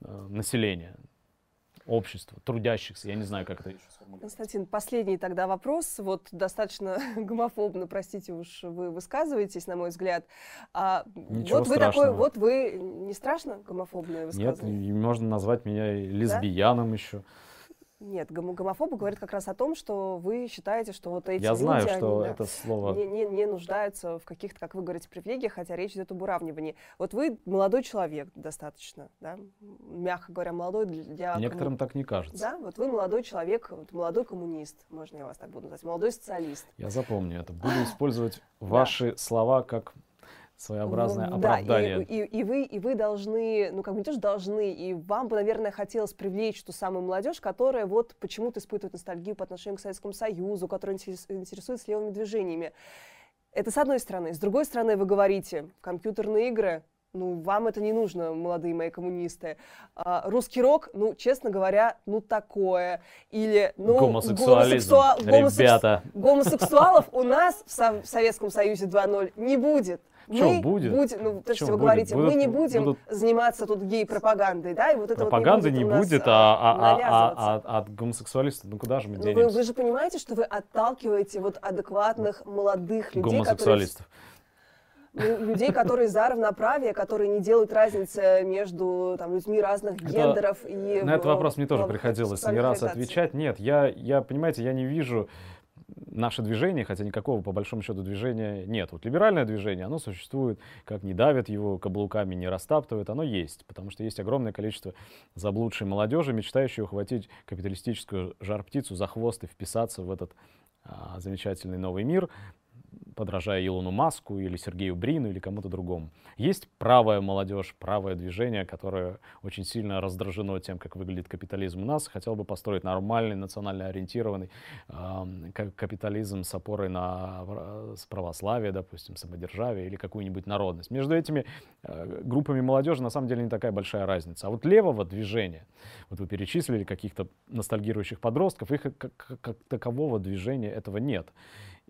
э, населения общества, трудящихся, я не знаю, как это еще сформулировать. Константин, последний тогда вопрос, вот достаточно (laughs) гомофобно, простите уж, вы высказываетесь, на мой взгляд. А, Ничего вот страшного. вы такой, вот вы, не страшно гомофобное высказывание? Нет, можно назвать меня лесбияном да? еще. Нет, гом гомофобы говорят как раз о том, что вы считаете, что вот эти Я люди, знаю, они, что да, это слово... не, не, не нуждаются в каких-то, как вы говорите, привилегиях, хотя речь идет об уравнивании. Вот вы молодой человек достаточно, да, мягко говоря, молодой для... Некоторым так не кажется. Да, вот вы молодой человек, вот молодой коммунист, можно я вас так буду назвать, молодой социалист. Я запомню это. Буду использовать ваши слова как своеобразное оправдание. Да, и, и, и, вы, и вы должны, ну как бы не то, что должны, и вам бы, наверное, хотелось привлечь ту самую молодежь, которая вот почему-то испытывает ностальгию по отношению к Советскому Союзу, которая интересуется левыми движениями. Это с одной стороны. С другой стороны, вы говорите, компьютерные игры, ну, вам это не нужно, молодые мои коммунисты. А, русский рок, ну, честно говоря, ну, такое. Или, ну, гомосексуализм, гомосексуа... ребята. Гомосексуалов у нас в Советском Союзе 2.0 не будет мы будет? будем, ну, то, что вы будет? говорите, будут, мы не будем будут... заниматься тут гей-пропагандой, да, и вот это Пропаганды вот не будет, не будет а, а, а, а, а от гомосексуалистов, ну куда же мы денемся? Ну, вы, вы же понимаете, что вы отталкиваете вот адекватных молодых людей, Гомосексуалистов. Которые ну, людей, которые за равноправие, которые не делают разницы между там, людьми разных это, гендеров. И на этот вопрос мне тоже приходилось не раз отвечать. Нет, я, я, понимаете, я не вижу наше движение, хотя никакого по большому счету движения нет. Вот либеральное движение, оно существует, как не давят его каблуками, не растаптывают, оно есть, потому что есть огромное количество заблудшей молодежи, мечтающей ухватить капиталистическую жар-птицу за хвост и вписаться в этот а, замечательный новый мир подражая Илону Маску или Сергею Брину или кому-то другому. Есть правая молодежь, правое движение, которое очень сильно раздражено тем, как выглядит капитализм у нас, хотел бы построить нормальный, национально ориентированный э, капитализм с опорой на э, православие, допустим, самодержавие или какую-нибудь народность. Между этими э, группами молодежи на самом деле не такая большая разница. А вот левого движения, вот вы перечислили каких-то ностальгирующих подростков, их как, как такового движения этого нет.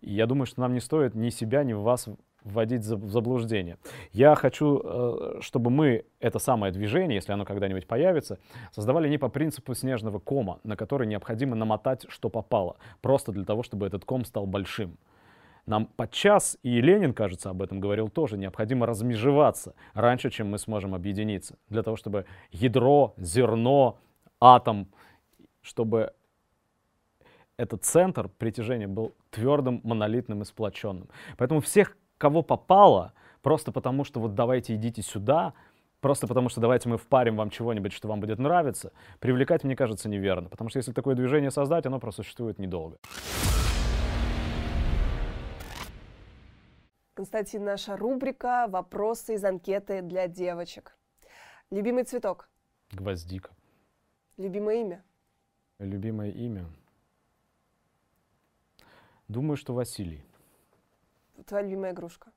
Я думаю, что нам не стоит ни себя, ни вас вводить в заблуждение. Я хочу, э, чтобы мы это самое движение, если оно когда-нибудь появится, создавали не по принципу снежного кома, на который необходимо намотать, что попало, просто для того, чтобы этот ком стал большим. Нам подчас, и Ленин, кажется, об этом говорил тоже, необходимо размежеваться раньше, чем мы сможем объединиться. Для того, чтобы ядро, зерно, атом, чтобы этот центр притяжения был твердым, монолитным и сплоченным. Поэтому всех, кого попало, просто потому что вот давайте идите сюда, просто потому что давайте мы впарим вам чего-нибудь, что вам будет нравиться, привлекать, мне кажется, неверно. Потому что если такое движение создать, оно просуществует недолго. Константин, наша рубрика «Вопросы из анкеты для девочек». Любимый цветок? Гвоздика. Любимое имя? Любимое имя? Думаю, что Василий. Твоя любимая игрушка?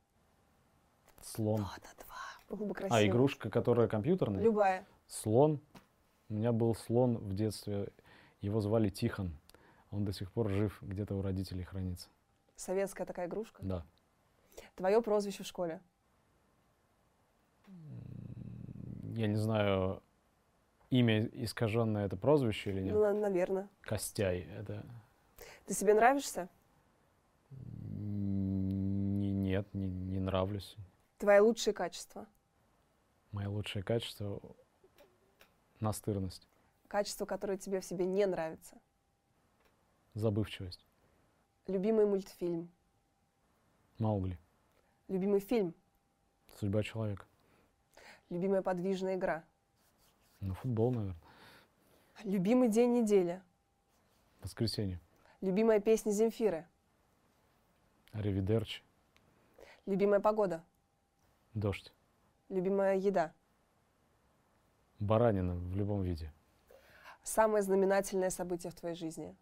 Слон. На два. Было бы красиво. А игрушка, которая компьютерная? Любая. Слон. У меня был слон в детстве. Его звали Тихон. Он до сих пор жив, где-то у родителей хранится. Советская такая игрушка? Да. Твое прозвище в школе? Я не знаю, имя искаженное это прозвище или нет? Ну, наверное. Костяй. Это... Ты себе нравишься? Нет, не, не нравлюсь. Твои лучшие качества? Мои лучшие качества — настырность. Качество, которое тебе в себе не нравится? Забывчивость. Любимый мультфильм. Маугли. Любимый фильм. Судьба человека. Любимая подвижная игра. Ну, футбол, наверное. Любимый день недели. Воскресенье. Любимая песня Земфиры. Аривидерчи. Любимая погода. Дождь. Любимая еда. Баранина в любом виде. Самое знаменательное событие в твоей жизни.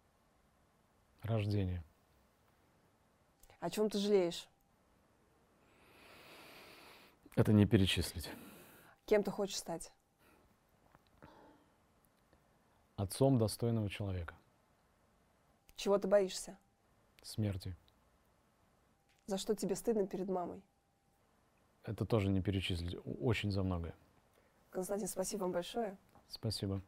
Рождение. О чем ты жалеешь? Это не перечислить. Кем ты хочешь стать? Отцом достойного человека. Чего ты боишься? Смерти. За что тебе стыдно перед мамой? Это тоже не перечислить. Очень за многое. Константин, спасибо вам большое. Спасибо.